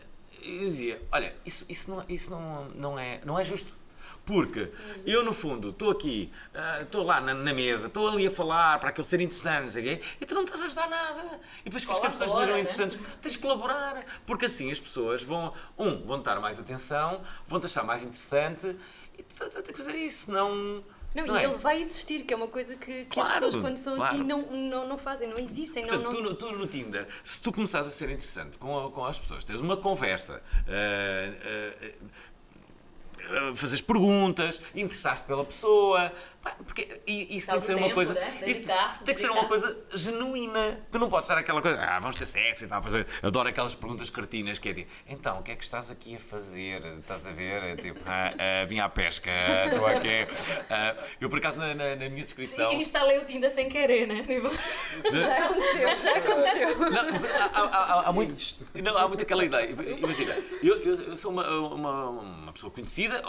[SPEAKER 4] eu dizia olha, isso, isso, não, isso não, não, é, não é justo. Porque eu, no fundo, estou aqui, ah, estou lá na, na mesa, estou ali a falar para aquilo ser interessante, não sei quê, e tu não estás a ajudar nada. E depois que as pessoas sejam
[SPEAKER 2] né?
[SPEAKER 4] interessantes, tens de colaborar. Porque assim as pessoas vão, um, vão dar mais atenção, vão-te achar mais interessante, e tu tens que fazer isso, senão.
[SPEAKER 5] Não,
[SPEAKER 4] não
[SPEAKER 5] e
[SPEAKER 4] é?
[SPEAKER 5] ele vai existir, que é uma coisa que, que
[SPEAKER 4] Claro,
[SPEAKER 5] as pessoas, quando são
[SPEAKER 4] claro.
[SPEAKER 5] assim, não, não, não fazem, não existem.
[SPEAKER 4] Portanto,
[SPEAKER 5] não,
[SPEAKER 4] tu,
[SPEAKER 5] não
[SPEAKER 4] no, tu no Tinder, se tu começares a ser interessante com, a- com as pessoas, tens uma conversa, ah, ah, ah, fazes perguntas, interessaste pela pessoa, porque e- isso tem
[SPEAKER 2] Dá
[SPEAKER 4] que ser
[SPEAKER 2] o
[SPEAKER 4] uma
[SPEAKER 2] tempo,
[SPEAKER 4] coisa.
[SPEAKER 2] né?
[SPEAKER 4] Isso
[SPEAKER 2] Dedicar,
[SPEAKER 4] tem que ser uma coisa genuína. Tu não podes estar aquela coisa, ah, vamos ter sexo e tal. fazer- Adoro aquelas perguntas cartinas que é tipo, então, o que é que estás aqui a fazer? Estás a ver? É tipo, ah, ah, vim à pesca, estou aqui. Ah, eu, por acaso, na, na- na minha descrição.
[SPEAKER 2] Instalei o Tinder sem querer, né? Tipo,
[SPEAKER 5] Já aconteceu, já aconteceu.
[SPEAKER 4] Não, há, há- há- há muito, não, há muito aquela ideia. Imagina, eu, eu- eu sou uma, uma, uma pessoa conhecida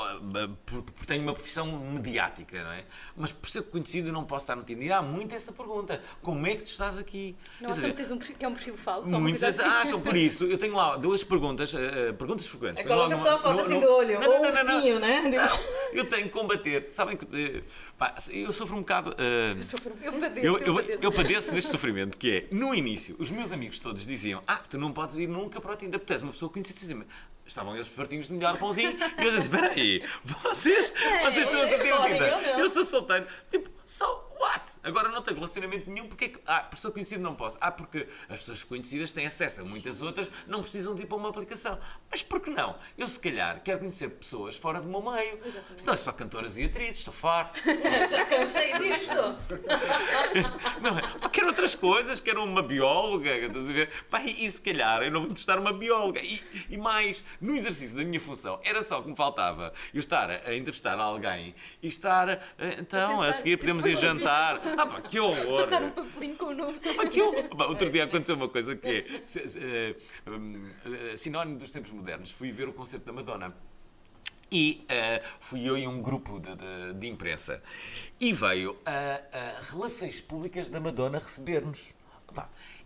[SPEAKER 4] porque, porque tenho uma profissão mediática, não é? Mas por ser conhecido eu não posso estar no Tinder. Há muito essa pergunta: como é que tu estás aqui?
[SPEAKER 5] Não acham que tens um perfil, que é um perfil falso?
[SPEAKER 4] Muitos
[SPEAKER 5] assim?
[SPEAKER 4] acham, por isso, eu tenho lá duas perguntas, eh, perguntas frequentes.
[SPEAKER 2] É, coloca só a foto assim do olho, ou o ursinho, né?
[SPEAKER 4] Não, eu tenho que combater. Sabem que. eh, pá, eu sofro um bocado. eh,
[SPEAKER 5] Eu padeço,
[SPEAKER 4] eu,
[SPEAKER 5] eu,
[SPEAKER 4] eu,
[SPEAKER 5] padeço.
[SPEAKER 4] eu padeço deste sofrimento, que é, no início, os meus amigos todos diziam ah, tu não podes ir nunca para o Tinder, porque és uma pessoa conhecida. Estavam eles fartinhos de melhor pãozinho e eu disse, espera aí, vocês, vocês estão a curtir o
[SPEAKER 2] podem,
[SPEAKER 4] Tinder.
[SPEAKER 2] eu
[SPEAKER 4] sou solteiro. Tipo, so what? Agora não tenho relacionamento nenhum, porque é que... Ah, por ser conhecido não posso. Ah, porque as pessoas conhecidas têm acesso a muitas outras, não precisam de ir para uma aplicação. Mas por que não? Eu, se calhar, quero conhecer pessoas fora do meu meio. Senão é só cantoras e atrizes, estou farto.
[SPEAKER 2] Já cansei disso.
[SPEAKER 4] Não é? Quero outras coisas, quero uma bióloga, estás a ver? E, se calhar eu não vou entrevistar uma bióloga. E, e mais, no exercício da minha função, era só que me faltava eu estar a, a entrevistar alguém e estar, a- então, a,
[SPEAKER 5] pensar,
[SPEAKER 4] seguir podemos ir jantar. Ah, pá, que horror!
[SPEAKER 5] Passar um papelinho com o nome.
[SPEAKER 4] Pá, que horror! Pá, outro dia aconteceu uma coisa que é eh, hum, eh, sinónimo dos tempos modernos. Fui ver o concerto da Madonna. E eh, fui eu e um grupo de, de, de imprensa. E veio a, a Relações Públicas da Madonna receber-nos.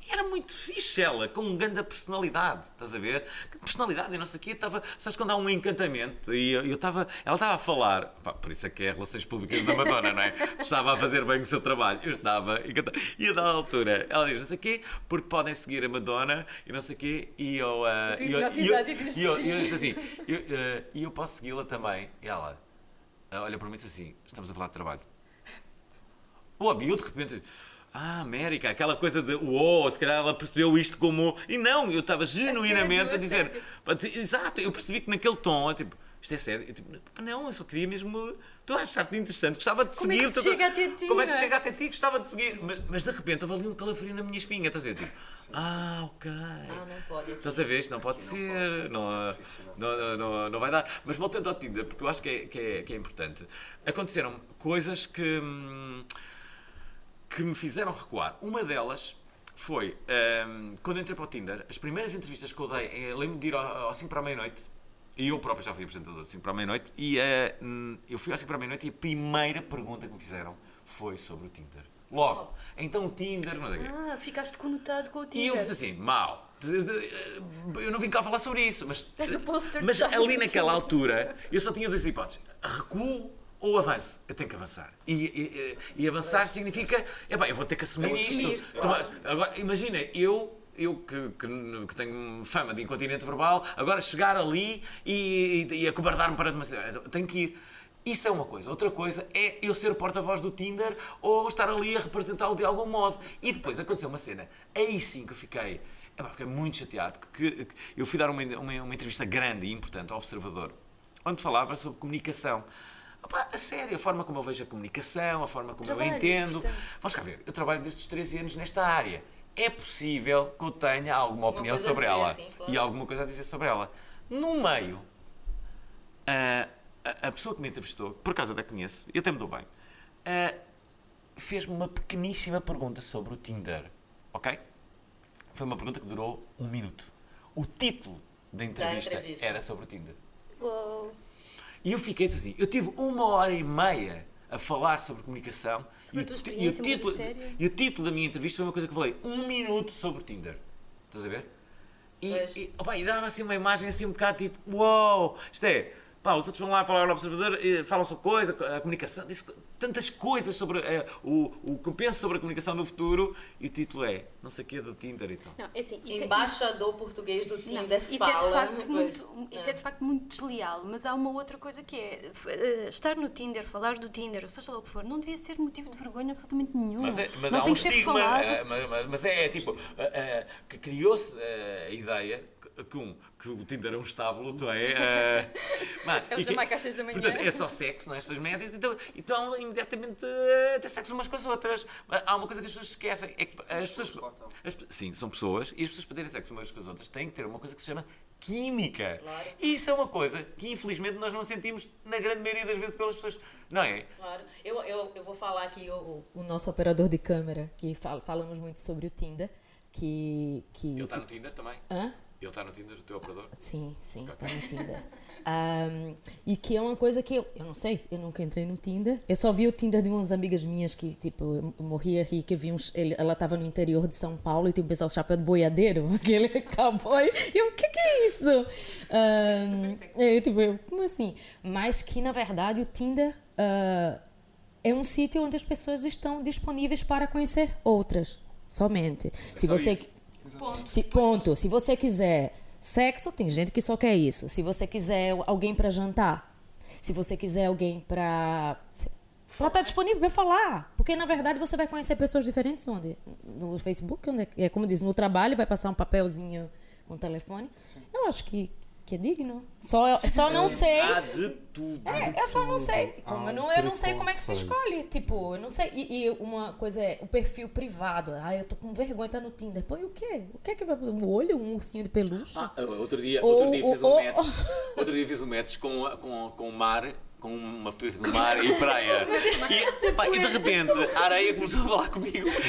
[SPEAKER 4] Era muito fixe ela, com uma grande personalidade, estás a ver? Personalidade e não sei o quê. Estava, sabes quando há um encantamento? E eu eu estava, ela estava a falar, pá, por isso é que é Relações Públicas da Madonna, não é? Estava a fazer bem o seu trabalho. Eu estava encantado. E a dada altura, ela diz, não sei o quê, porque podem seguir a Madonna e não sei o quê. E eu.
[SPEAKER 5] Tu
[SPEAKER 4] e eu, e eu,
[SPEAKER 5] e
[SPEAKER 4] eu, e eu disse assim, eu, ah, e eu posso segui-la também. E ela ah, olha para mim e diz assim: estamos a falar de trabalho. Ouvi eu de repente. Ah, América, aquela coisa de uou, se calhar ela percebeu isto como. E não, eu estava genuinamente a dizer. Exato, eu percebi que naquele tom, é tipo, isto é sério. Eu, tipo, "Pá, não, eu só queria mesmo. Tu achar-te interessante, gostava de
[SPEAKER 5] Como é
[SPEAKER 4] seguir.
[SPEAKER 5] que se
[SPEAKER 4] tu-
[SPEAKER 5] chega até ti,
[SPEAKER 4] Como é que se
[SPEAKER 5] é?
[SPEAKER 4] chega até ti? Gostava de seguir. Mas, mas de repente houve ali um calafrio na minha espinha, estás a ver? Tipo, ah, ok.
[SPEAKER 2] Ah, não pode. aqui.
[SPEAKER 4] Estás a ver? Isto não pode ser, não, não, não, não vai dar. Mas voltando ao Tinder, porque eu acho que é, que é, que é importante. Aconteceram coisas que, hum, que me fizeram recuar. Uma delas foi hum, quando entrei para o Tinder, as primeiras entrevistas que eu dei, eh, lembro-me de ir ao, ao 5 para a meia-noite. E eu próprio já fui apresentador de 5 para a meia-noite. E eh, hum, eu fui ao 5 para a meia-noite e a primeira pergunta que me fizeram foi sobre o Tinder. Logo, então o Tinder, não sei o quê.
[SPEAKER 5] Ah, ficaste conotado com o
[SPEAKER 4] E
[SPEAKER 5] Tinder.
[SPEAKER 4] eu disse assim, mal, eu não vim cá falar sobre isso, mas, mas ali naquela altura eu só tinha duas hipóteses, recuo ou avanço. Eu tenho que avançar. E, e- e avançar significa, epá, eu vou ter que assumir
[SPEAKER 5] Assumir.
[SPEAKER 4] isto. Então, agora, imagina, eu... Eu que, que- que tenho fama de incontinente verbal, agora chegar ali e, e, e acobardar-me para demasiado. Tenho que ir. Isso é uma coisa. Outra coisa é eu ser o porta-voz do Tinder ou estar ali a representá-lo de algum modo. E depois aconteceu uma cena. Aí sim que eu fiquei. epá, fiquei muito chateado. Que, que- que eu fui dar uma, uma, uma entrevista grande e importante ao Observador, onde falava sobre comunicação. Epá, a sério, a forma como eu vejo a comunicação, a forma como eu
[SPEAKER 5] Trabalho,
[SPEAKER 4] entendo.
[SPEAKER 5] portanto.
[SPEAKER 4] Vamos cá ver, eu trabalho desde os 13 anos nesta área. É possível que eu tenha alguma opinião sobre ela
[SPEAKER 2] sim, claro.
[SPEAKER 4] e alguma coisa a dizer sobre ela. No meio, a, a- a pessoa que me entrevistou, por acaso até conheço, e até me dou bem, fez-me uma pequeníssima pergunta sobre o Tinder. Ok? Foi uma pergunta que durou um minuto. O título da entrevista,
[SPEAKER 2] entrevista.
[SPEAKER 4] era sobre o Tinder.
[SPEAKER 5] Uou.
[SPEAKER 4] E eu fiquei assim, eu tive uma hora e meia a falar sobre comunicação
[SPEAKER 5] Sobre
[SPEAKER 4] e, e o título, e o título da minha entrevista foi uma coisa que eu falei, um minuto sobre Tinder. Estás a ver? E, e, opa, e dava assim uma imagem assim um bocado tipo, uau, isto é, pá, os outros vão lá falar no observador, e falam sobre coisa, a comunicação, diz tantas coisas sobre eh, o, o que eu penso sobre a comunicação no futuro, e o título é, não sei o que, do Tinder e tal.
[SPEAKER 5] Não, é assim, isso é-
[SPEAKER 2] Embaixador português do
[SPEAKER 5] Não,
[SPEAKER 2] Tinder
[SPEAKER 5] isso
[SPEAKER 2] fala.
[SPEAKER 5] é de facto
[SPEAKER 2] pois.
[SPEAKER 5] muito, isso é de facto muito desleal, mas há uma outra coisa que é eh, estar no Tinder, falar do Tinder, ou seja lá o que for, não devia ser motivo de vergonha absolutamente nenhum.
[SPEAKER 4] Mas, é, mas
[SPEAKER 5] não
[SPEAKER 4] há
[SPEAKER 5] tem
[SPEAKER 4] um
[SPEAKER 5] que ser
[SPEAKER 4] estigma,
[SPEAKER 5] falado.
[SPEAKER 4] eh, mas, mas- mas é, tipo, eh, eh, que criou-se a ideia que, que um, que o Tinder é um estábulo, não é? Eh, pá,
[SPEAKER 5] É o
[SPEAKER 4] e que-
[SPEAKER 5] Jamaica às seis da manhã.
[SPEAKER 4] Portanto, é só sexo, não é? As tuas médias, então, então imediatamente eh, ter sexo umas com as outras. Há uma coisa que as pessoas esquecem, é que as pessoas... as sim, são pessoas, e as pessoas para terem sexo umas com as outras têm que ter uma coisa que se chama química. E isso é uma coisa que infelizmente nós não sentimos na grande maioria das vezes pelas pessoas, não é?
[SPEAKER 2] Claro. Eu, eu, eu vou falar aqui o, o nosso operador de câmera, que fala, falamos muito sobre o Tinder, que... que
[SPEAKER 4] Ele está no Tinder também?
[SPEAKER 2] Hã?
[SPEAKER 4] Ele está no Tinder, o teu operador?
[SPEAKER 2] Sim, sim, tá no Tinder. Ahm, e que é uma coisa que eu, eu não sei, eu nunca entrei no Tinder. Eu só vi o Tinder de umas amigas minhas que, tipo, eu morria a rir, que eu vi uns, ele- ela estava no interior de São Paulo e tinha um pessoal chapéu de boiadeiro, aquele cowboy. E eu, o que que é isso? Ahm, é, tipo, eu, como assim? Mas que, na verdade, o Tinder ah, é um sítio onde as pessoas estão disponíveis para conhecer outras, somente. Se
[SPEAKER 4] só
[SPEAKER 2] você...
[SPEAKER 4] isso.
[SPEAKER 2] Se, ponto. Se você quiser sexo, tem gente que só quer isso. Se você quiser alguém para jantar, se você quiser alguém para ela está disponível para falar, porque na verdade você vai conhecer pessoas diferentes onde no Facebook, onde é como diz, no trabalho vai passar um papelzinho com o telefone. Eu acho que que é digno. Só só não sei.
[SPEAKER 4] Há de tudo.
[SPEAKER 2] É, eu só não sei. Como, eu, não, eu não sei como é que se escolhe. Tipo, eu não sei. E, e uma coisa é o perfil privado. Ah, eu tô com vergonha de estar no Tinder. Pô, e o quê? O que é que vai. Um olho? Um ursinho de peluche?
[SPEAKER 4] Ah, outro dia,
[SPEAKER 2] Ou-
[SPEAKER 4] outro dia fiz um
[SPEAKER 2] ou-
[SPEAKER 4] match. Outro dia fiz um match com, com, com o mar, com uma fotografia do mar e praia. E, pá, e de repente a areia começou a falar comigo.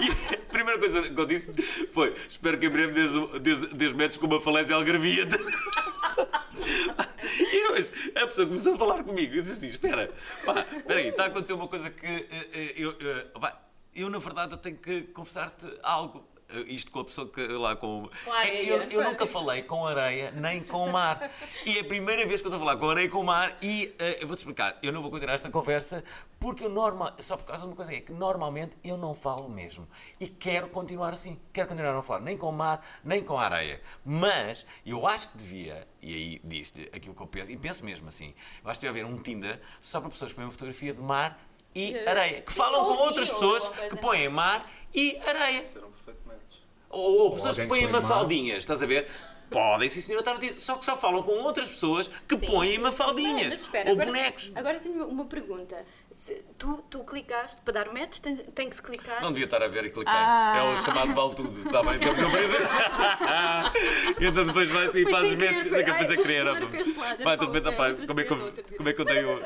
[SPEAKER 4] E a primeira coisa que eu disse foi: Espero que em breve des, des, des match com uma falésia algarvia. E depois a pessoa começou a falar comigo. Eu disse assim: Espera, pá, espera aí, está a acontecer uma coisa que eh, eh, eu, eh, pá, eu, na verdade, eu tenho que confessar-te algo. Eh, Isto com a pessoa que lá com.
[SPEAKER 2] Com a
[SPEAKER 4] É, eu,
[SPEAKER 2] areia.
[SPEAKER 4] eu nunca falei com areia nem com mar. E é a primeira vez que eu estou a falar com areia e com mar. E eh, eu vou-te explicar. Eu não vou continuar esta conversa porque eu normal, só por causa de uma coisa é que normalmente eu não falo mesmo. E quero continuar assim. Quero continuar a não falar nem com o mar nem com a areia. Mas eu acho que devia, e aí disse-lhe aquilo que eu penso, e penso mesmo assim, eu acho que devia haver um Tinder só para pessoas que põem uma fotografia de mar e areia. Que falam com outras
[SPEAKER 2] ou
[SPEAKER 4] pessoas que põem mar e areia.
[SPEAKER 6] Serão perfeitamente.
[SPEAKER 4] Ou, ou pessoas que põem mafaldinhas, estás a ver? Podem, sim senhora, estar no Tinder. Só que só falam com outras pessoas que põem mafaldinhas.
[SPEAKER 5] Mas
[SPEAKER 4] ou
[SPEAKER 5] agora,
[SPEAKER 4] bonecos.
[SPEAKER 5] Agora tenho uma pergunta. Se tu, tu clicaste para dar match, tem, tem que se clicar.
[SPEAKER 4] Não devia estar a ver e cliquei.
[SPEAKER 5] Ah.
[SPEAKER 4] É o chamado vale tudo. Está bem, estamos a aprender. então depois vai e faz os
[SPEAKER 5] querer, foi-
[SPEAKER 4] Daqui a pensei
[SPEAKER 5] ai,
[SPEAKER 4] que queria.
[SPEAKER 5] agora para este lado,
[SPEAKER 4] Vai, tudo
[SPEAKER 5] o
[SPEAKER 4] bem,
[SPEAKER 5] outro,
[SPEAKER 4] como é que eu- como é que eu tenho.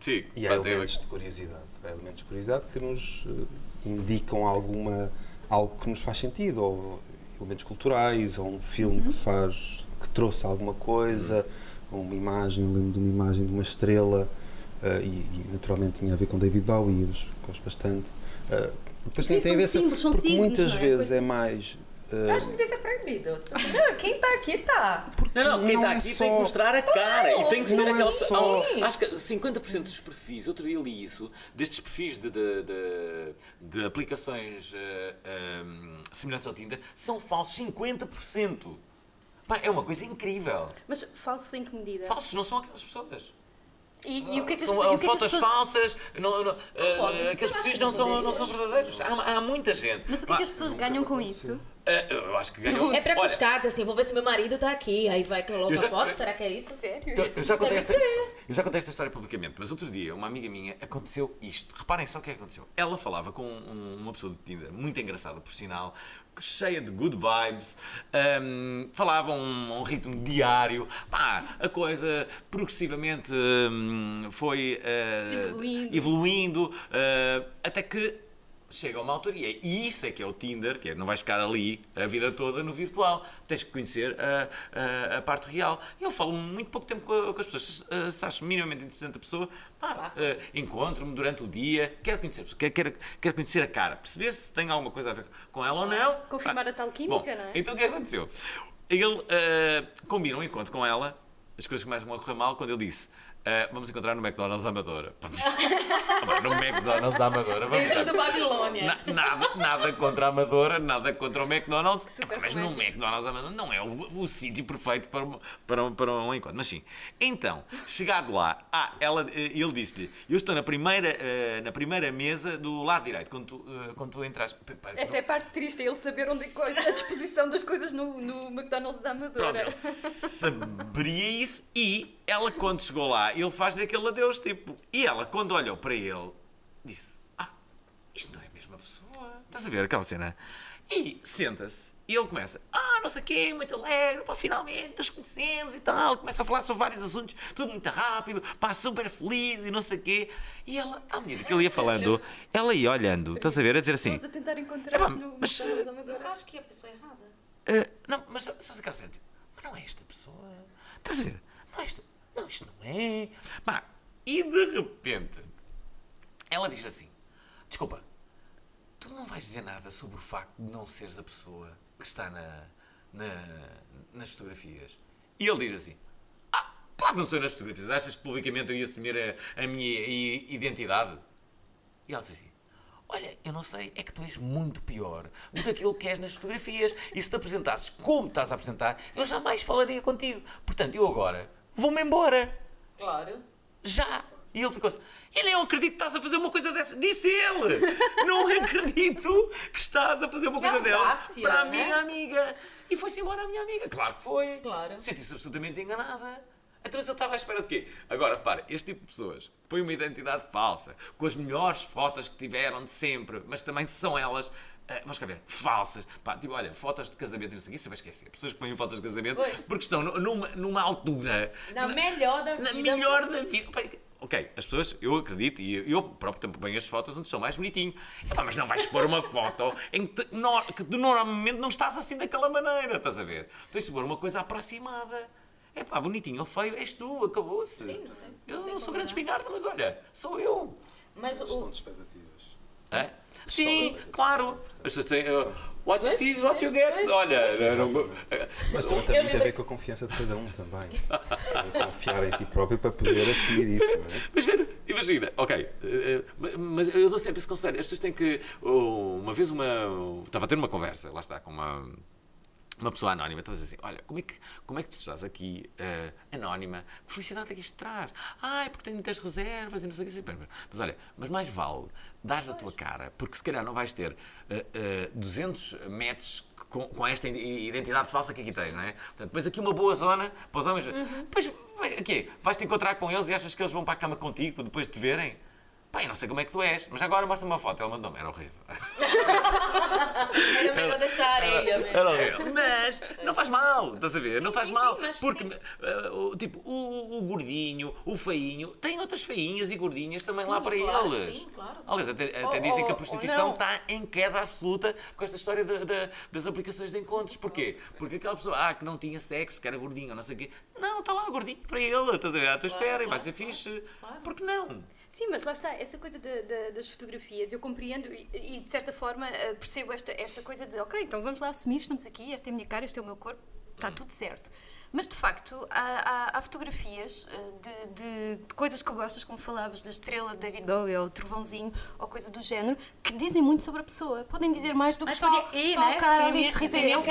[SPEAKER 4] Sim,
[SPEAKER 6] E há elementos de curiosidade. Há elementos de curiosidade que nos eh, indicam alguma, algo que nos faz sentido, ou elementos culturais, ou um filme
[SPEAKER 5] Uhum.
[SPEAKER 6] que faz, que trouxe alguma coisa, ou uma imagem, eu lembro de uma imagem de uma estrela, eh, e, e naturalmente tinha a ver com David Bowie, eu gosto bastante. Eh, depois
[SPEAKER 5] Sim,
[SPEAKER 6] tem, a ver
[SPEAKER 5] símbolos,
[SPEAKER 6] porque
[SPEAKER 5] signos,
[SPEAKER 6] muitas
[SPEAKER 5] é?
[SPEAKER 6] vezes
[SPEAKER 5] Coisa-
[SPEAKER 6] é mais
[SPEAKER 2] Eu acho que devia ser proibido. Não, quem tá aqui tá.
[SPEAKER 4] Não, não, quem
[SPEAKER 6] Não
[SPEAKER 4] está
[SPEAKER 6] é
[SPEAKER 4] aqui
[SPEAKER 6] só-
[SPEAKER 4] tem que mostrar a cara e tem que ser
[SPEAKER 6] Não é
[SPEAKER 4] aquela.
[SPEAKER 6] só-
[SPEAKER 4] Acho que 50% dos perfis, outro dia li isso, destes perfis de, de, de- de aplicações eh, ehm, semelhantes ao Tinder, são falsos 50%. Pá, é uma coisa incrível.
[SPEAKER 5] Mas falso em que medida?
[SPEAKER 4] Falsos não são aquelas pessoas.
[SPEAKER 5] E, e o que é que as
[SPEAKER 4] São
[SPEAKER 5] pessoas. é que as
[SPEAKER 4] fotos
[SPEAKER 5] pessoas-
[SPEAKER 4] falsas, não, não, eh,
[SPEAKER 2] pode, que
[SPEAKER 4] não são, não são verdadeiros. Há, há muita gente.
[SPEAKER 5] Mas o que é que as pessoas ganham com isso?
[SPEAKER 4] Eh, eu acho que ganham.
[SPEAKER 2] É pra
[SPEAKER 4] Olha,
[SPEAKER 2] buscar, assim, vou ver se meu marido tá aqui. Aí vai colocar
[SPEAKER 4] já-
[SPEAKER 2] foto, será que é isso?
[SPEAKER 5] Sério?
[SPEAKER 4] Eu, eu já contei esta, eu já contei esta história publicamente, mas outro dia, uma amiga minha, aconteceu isto. Reparem só o que é que aconteceu. Ela falava com um- uma pessoa do Tinder, muito engraçada, por sinal, cheia de good vibes, hum, falava a um, a um ritmo diário. Pá, a coisa progressivamente hum, foi eh,
[SPEAKER 5] Evoluindo.
[SPEAKER 4] evoluindo, eh, até que chega a uma altura e, é, isso é que é o Tinder, que é, não vais ficar ali a vida toda no virtual, tens que conhecer a, a, a parte real. Eu falo muito pouco tempo com, com as pessoas, se, se, se acho minimamente interessante a pessoa, pá, eh, encontro-me durante o dia, quero conhecer, a pessoa, quero, quero, quero conhecer a cara, perceber se tem alguma coisa a ver com ela ou não.
[SPEAKER 5] Confirmar
[SPEAKER 4] Pá,
[SPEAKER 5] a tal química,
[SPEAKER 4] bom,
[SPEAKER 5] não é?
[SPEAKER 4] Então o que é que aconteceu? Ele eh, combina um encontro com ela, as coisas começam a correr mal quando ele disse. Eh, vamos encontrar no McDonald's da Amadora. No McDonald's da Amadora. Vamos
[SPEAKER 3] Dentro do Babilónia.
[SPEAKER 4] Na- nada, nada contra a Amadora, nada contra o McDonald's.
[SPEAKER 5] Super
[SPEAKER 4] mas no
[SPEAKER 5] romântico.
[SPEAKER 4] McDonald's Amadora não é o, o sítio perfeito para, um- para, para um encontro. Mas sim. Então, chegado lá, ah, ela, eh, ele disse-lhe: Eu estou na primeira, eh, na primeira mesa do lado direito, quando tu, quando tu entras.
[SPEAKER 5] Essa é a parte triste, é ele saber onde é a disposição das coisas no, no McDonald's da
[SPEAKER 4] Pronto,
[SPEAKER 5] Amadora.
[SPEAKER 4] ele saberia isso e ela, quando chegou lá, ele faz-lhe aquele adeus, tipo. E ela, quando olhou para ele, disse: Ah, isto não é a mesma pessoa. Estás a ver aquela cena? E senta-se e ele começa: Ah, não sei o quê, muito alegre, pá, finalmente nos conhecemos e tal. Começa a falar sobre vários assuntos, tudo muito rápido, pá, super feliz e não sei o quê. E ela, à medida que ele ia falando, ela ia olhando, estás a ver, a dizer assim:
[SPEAKER 5] Estamos a tentar encontrar-se
[SPEAKER 4] Epá,
[SPEAKER 5] no
[SPEAKER 4] mas-.
[SPEAKER 3] Acho que é a pessoa errada.
[SPEAKER 4] ah, Não, mas sabes aquela cena? Tipo, mas não é esta pessoa. Estás a ver? Não é esta. Não, isto não é. Pá, e de repente, ela diz assim: Desculpa, tu não vais dizer nada sobre o facto de não seres a pessoa que está na, na- nas fotografias. E ele diz assim: Ah, claro que não sou nas fotografias. Achas que publicamente eu ia assumir a, a minha identidade? E ela diz assim: Olha, eu não sei, é que tu és muito pior do que aquilo que és nas fotografias. E se te apresentasses como estás a apresentar, eu jamais falaria contigo. Portanto, eu agora vou-me embora.
[SPEAKER 3] Claro.
[SPEAKER 4] Já! E ele ficou assim: Eu nem acredito que estás a fazer uma coisa dessa. Disse ele! Não acredito que estás a fazer uma
[SPEAKER 3] Que
[SPEAKER 4] coisa delas
[SPEAKER 3] audácia,
[SPEAKER 4] para a
[SPEAKER 3] né?
[SPEAKER 4] minha amiga. E foi-se embora a minha amiga. Claro que foi.
[SPEAKER 3] Claro.
[SPEAKER 4] Senti-se absolutamente enganada. Então ele estava à espera de quê? Agora, repara, este tipo de pessoas põem uma identidade falsa, com as melhores fotos que tiveram de sempre, mas também são elas. Ah, vamos cá ver, falsas. Pá, tipo, olha, fotos de casamento e não sei o que, isso vai esquecer. Pessoas que põem fotos de casamento
[SPEAKER 3] Pois.
[SPEAKER 4] porque estão nu- numa, numa altura.
[SPEAKER 3] Na melhor da
[SPEAKER 4] Na
[SPEAKER 3] vida.
[SPEAKER 4] melhor da vida. Pá, Ok, as pessoas, eu acredito, e eu próprio também ponho as fotos onde sou mais bonitinho. Epá, mas não vais pôr uma foto em que, te- no- que tu normalmente não estás assim daquela maneira, estás a ver? Tens de pôr uma coisa aproximada. É pá, bonitinho ou feio, és tu, acabou-se. Eu não sou grande espingarda, mas olha, sou eu.
[SPEAKER 3] Mas o.
[SPEAKER 6] expectativas.
[SPEAKER 4] É? Sim, claro. As pessoas têm. uh, what you see is what you get. Olha, não-
[SPEAKER 6] Mas também tem muito a ver com a confiança de cada um também. É Confiar em si próprio para poder assumir isso, não é?
[SPEAKER 4] Mas espera, imagina, ok, eh, eh, mas eu dou sempre esse conselho. As pessoas têm que. oh, Uma vez uma. Estava a ter uma conversa, lá está, com uma. Uma pessoa anónima, dizer assim: Olha, como é que, como é que tu estás aqui eh, anónima? Que felicidade é que isto traz? Ai, porque tenho muitas reservas e não sei o que. Mas, mas olha, mas mais vale dares a tua cara, porque se calhar não vais ter eh, eh, 200 metros com, com esta identidade falsa que aqui tens, não é? Portanto, depois aqui uma boa zona para os homens. Depois, vai- quê? Vais-te encontrar com eles e achas que eles vão para a cama contigo depois de te verem? Eu não sei como é que tu és, mas agora mostra uma foto. Ela mandou-me, era horrível.
[SPEAKER 3] Era melhor deixar a areia, mesmo.
[SPEAKER 4] Era horrível. Mas não faz mal, estás a ver? não faz
[SPEAKER 3] sim,
[SPEAKER 4] mal.
[SPEAKER 3] sim,
[SPEAKER 4] porque,
[SPEAKER 3] sim.
[SPEAKER 4] o, tipo, o, o gordinho, o feinho, tem outras feinhas e gordinhas também lá para
[SPEAKER 3] claro,
[SPEAKER 4] eles.
[SPEAKER 3] sim, claro.
[SPEAKER 4] Aliás, até, até
[SPEAKER 3] Ou-
[SPEAKER 4] dizem que a
[SPEAKER 3] ou-
[SPEAKER 4] prostituição está em queda absoluta com esta história da- da- das aplicações de encontros. Porquê? Porque aquela pessoa ah, que não tinha sexo porque era gordinho ou não sei o quê. Não, está lá gordinho para ele, estás a ver? À tua espera e vai ser fixe. Porque não?
[SPEAKER 5] Sim, mas lá está, essa coisa da- da- das fotografias, eu compreendo e, e, de certa forma eh, percebo esta, esta coisa de, ok, então vamos lá assumir, estamos aqui, esta é a minha cara, este é o meu corpo, está tudo certo. Mas de facto, há, há- há fotografias eh, de, de- de coisas que gostas, como falavas da estrela de David Bowie ou trovãozinho ou coisa do género, que dizem muito sobre a pessoa. Podem dizer mais do que
[SPEAKER 3] Mas
[SPEAKER 5] só,
[SPEAKER 3] e,
[SPEAKER 5] só
[SPEAKER 3] né?
[SPEAKER 5] a cara ali,
[SPEAKER 3] tem
[SPEAKER 5] É o quê?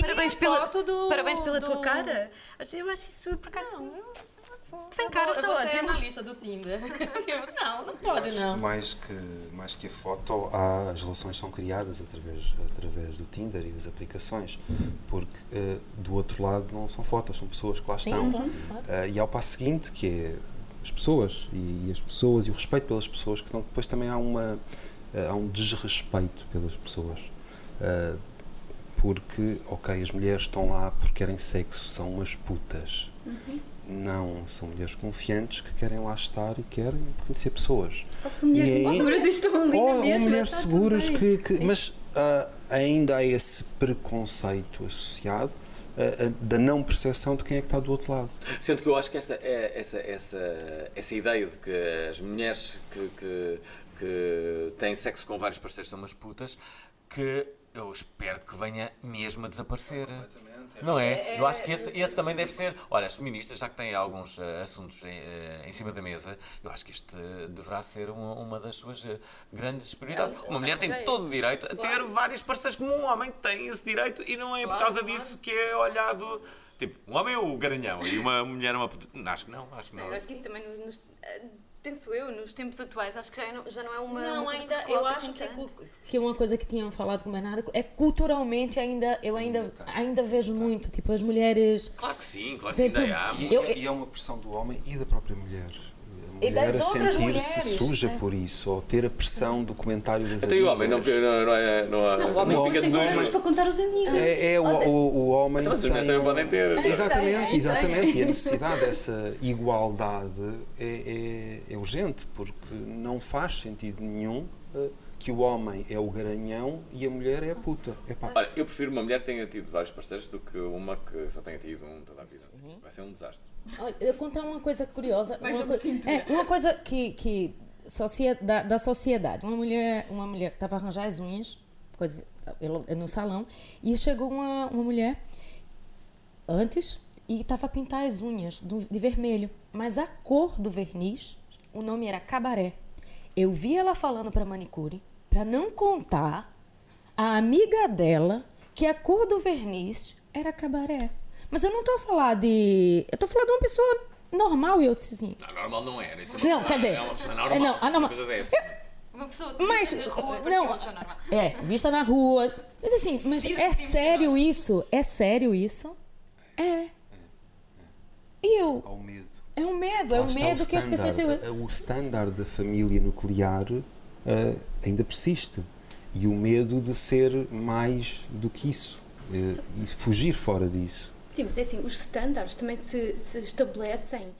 [SPEAKER 5] Parabéns pela,
[SPEAKER 3] do-
[SPEAKER 5] parabéns pela tua
[SPEAKER 3] do-
[SPEAKER 5] cara. Eu acho isso, por acaso, sem cara está
[SPEAKER 3] Você é
[SPEAKER 5] ótimo.
[SPEAKER 3] na lista do Tinder. não, não pode não.
[SPEAKER 6] Mais que, mais que a foto, há, as relações são criadas através, através do Tinder e das aplicações, porque eh, do outro lado não são fotos, são pessoas que lá estão. Eh, e há o passo seguinte, que é as pessoas, e, e as pessoas, e o respeito pelas pessoas, que estão, depois também há, uma, eh, há um desrespeito pelas pessoas. Porque, ok, as mulheres estão lá porque querem sexo, são umas putas. Não, são mulheres confiantes que querem lá estar e querem conhecer pessoas.
[SPEAKER 5] São mulheres
[SPEAKER 6] E aí-
[SPEAKER 5] seguras e estão ali
[SPEAKER 6] Ou
[SPEAKER 5] mesma.
[SPEAKER 6] mulheres seguras que. que- mas ah, ainda há esse preconceito associado ah, ah, da não percepção de quem é que está do outro lado.
[SPEAKER 4] Sendo que eu acho que essa, é- essa, essa, essa ideia de que as mulheres que, que, que têm sexo com vários parceiros são umas putas, que eu espero que venha mesmo a desaparecer. Não é? Eu acho que esse, esse também deve ser. Olha, as feministas, já que têm alguns eh, assuntos em, eh, em cima da mesa, eu acho que este eh, deverá ser uma, uma das suas grandes prioridades. Uma mulher tem todo o direito a ter vários parceiros como um homem tem esse direito e não é por causa disso que é olhado. Tipo, um homem é o garanhão e uma mulher é uma. Não, Acho que não, acho que não.
[SPEAKER 5] Mas acho que também, nos- penso eu, nos tempos atuais, acho que já não, já não é uma.
[SPEAKER 2] Não,
[SPEAKER 5] uma coisa
[SPEAKER 2] ainda
[SPEAKER 5] que se
[SPEAKER 2] eu acho
[SPEAKER 5] assim
[SPEAKER 2] que, é
[SPEAKER 5] tanto.
[SPEAKER 2] que uma coisa que tinham falado com o Bernardo é culturalmente ainda eu ainda ainda vejo muito tipo as mulheres
[SPEAKER 4] Claro que sim, claro que sim,
[SPEAKER 2] Tipo,
[SPEAKER 4] ainda há.
[SPEAKER 6] E,
[SPEAKER 2] Eu-
[SPEAKER 6] e é uma pressão do homem e da própria mulher.
[SPEAKER 2] E das
[SPEAKER 6] a
[SPEAKER 2] outras
[SPEAKER 6] sentir-se
[SPEAKER 2] mulheres,
[SPEAKER 6] suja
[SPEAKER 2] né?
[SPEAKER 6] por isso, ou ter a pressão do comentário das
[SPEAKER 4] Então e o homem não,
[SPEAKER 6] amigas.
[SPEAKER 4] não, não é. Não, é-
[SPEAKER 5] Não, o homem
[SPEAKER 6] Não,
[SPEAKER 5] tem coisas para contar aos amigos.
[SPEAKER 6] É, é o, o, o homem
[SPEAKER 4] Então, as mulheres
[SPEAKER 6] tem
[SPEAKER 4] também
[SPEAKER 6] um-
[SPEAKER 4] podem ter.
[SPEAKER 6] Exatamente,
[SPEAKER 5] Tem,
[SPEAKER 6] exatamente. E a necessidade dessa igualdade é, é, é urgente, porque não faz sentido nenhum eh, que o homem é o garanhão e a mulher é a puta. Epá,
[SPEAKER 4] Olha, eu prefiro uma mulher que tenha tido vários parceiros do que uma que só tenha tido um toda a vida. Vai ser um desastre.
[SPEAKER 2] Olha, eu vou contar uma coisa curiosa uma,
[SPEAKER 5] cintura.
[SPEAKER 2] é, uma coisa que que socie- da, da sociedade uma mulher uma mulher que estava a arranjar as unhas coisa, no salão e chegou uma, uma mulher antes e estava a pintar as unhas do- de vermelho mas a cor do verniz o nome era cabaré eu vi ela falando para manicure para não contar a amiga dela que a cor do verniz era cabaré. Mas eu não estou a falar de. Eu estou falando de uma pessoa normal e eu disse assim.
[SPEAKER 4] Não, normal não era. Isso é
[SPEAKER 2] Não, quer dizer,
[SPEAKER 4] É uma pessoa
[SPEAKER 2] é,
[SPEAKER 4] normal.
[SPEAKER 2] não, ah, não,
[SPEAKER 4] uma coisa dessa.
[SPEAKER 5] Uma pessoa
[SPEAKER 2] Mas.
[SPEAKER 5] de rua,
[SPEAKER 2] Não.
[SPEAKER 5] uma pessoa normal.
[SPEAKER 2] É, vista na rua. Mas assim, mas é sério
[SPEAKER 5] nós.
[SPEAKER 2] isso? É sério isso? É. E eu.
[SPEAKER 6] ao medo.
[SPEAKER 2] É um medo, é um medo
[SPEAKER 6] o
[SPEAKER 2] que as pessoas.
[SPEAKER 6] standard. O standard da família nuclear eh, ainda persiste. E o medo de ser mais do que isso. eh, e fugir fora disso.
[SPEAKER 5] Sim, mas é assim, os standards também se, se estabelecem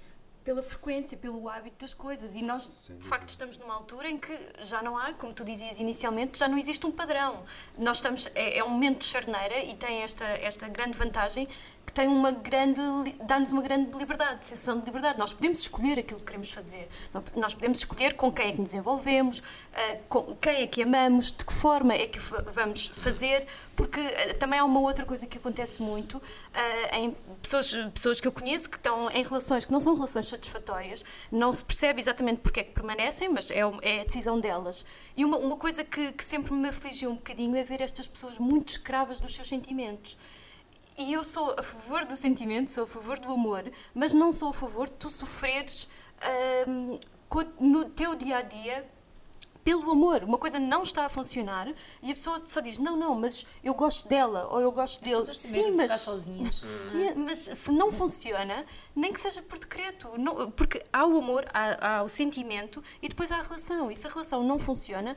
[SPEAKER 5] pela frequência, pelo hábito das coisas. E nós, de facto, estamos numa altura em que já não há, como tu dizias inicialmente, já não existe um padrão. Nós estamos, é, é um momento de charneira e tem esta, esta grande vantagem que tem uma grande, dá-nos uma grande liberdade, sensação de liberdade. Nós podemos escolher aquilo que queremos fazer. Nó- Nós podemos escolher com quem é que nos envolvemos, ah, com quem é que amamos, de que forma é que vamos fazer, porque ah, também há uma outra coisa que acontece muito ah, em pessoas, pessoas que eu conheço que estão em relações que não são relações satisfatórias, não se percebe exatamente porque é que permanecem, mas é, é a decisão delas. E uma, uma coisa que, que sempre me afligiu um bocadinho é ver estas pessoas muito escravas dos seus sentimentos. E eu sou a favor do sentimento, sou a favor do amor, mas não sou a favor de tu sofreres hum, no teu dia a dia pelo amor. Uma coisa não está a funcionar e a pessoa só diz: Não, não, mas eu gosto dela ou eu gosto dele. Sim, mas.
[SPEAKER 2] sozinhas.
[SPEAKER 5] Mas se não funciona, nem que seja por decreto. Não- porque há o amor, há, há o sentimento e depois há a relação. E se a relação não funciona,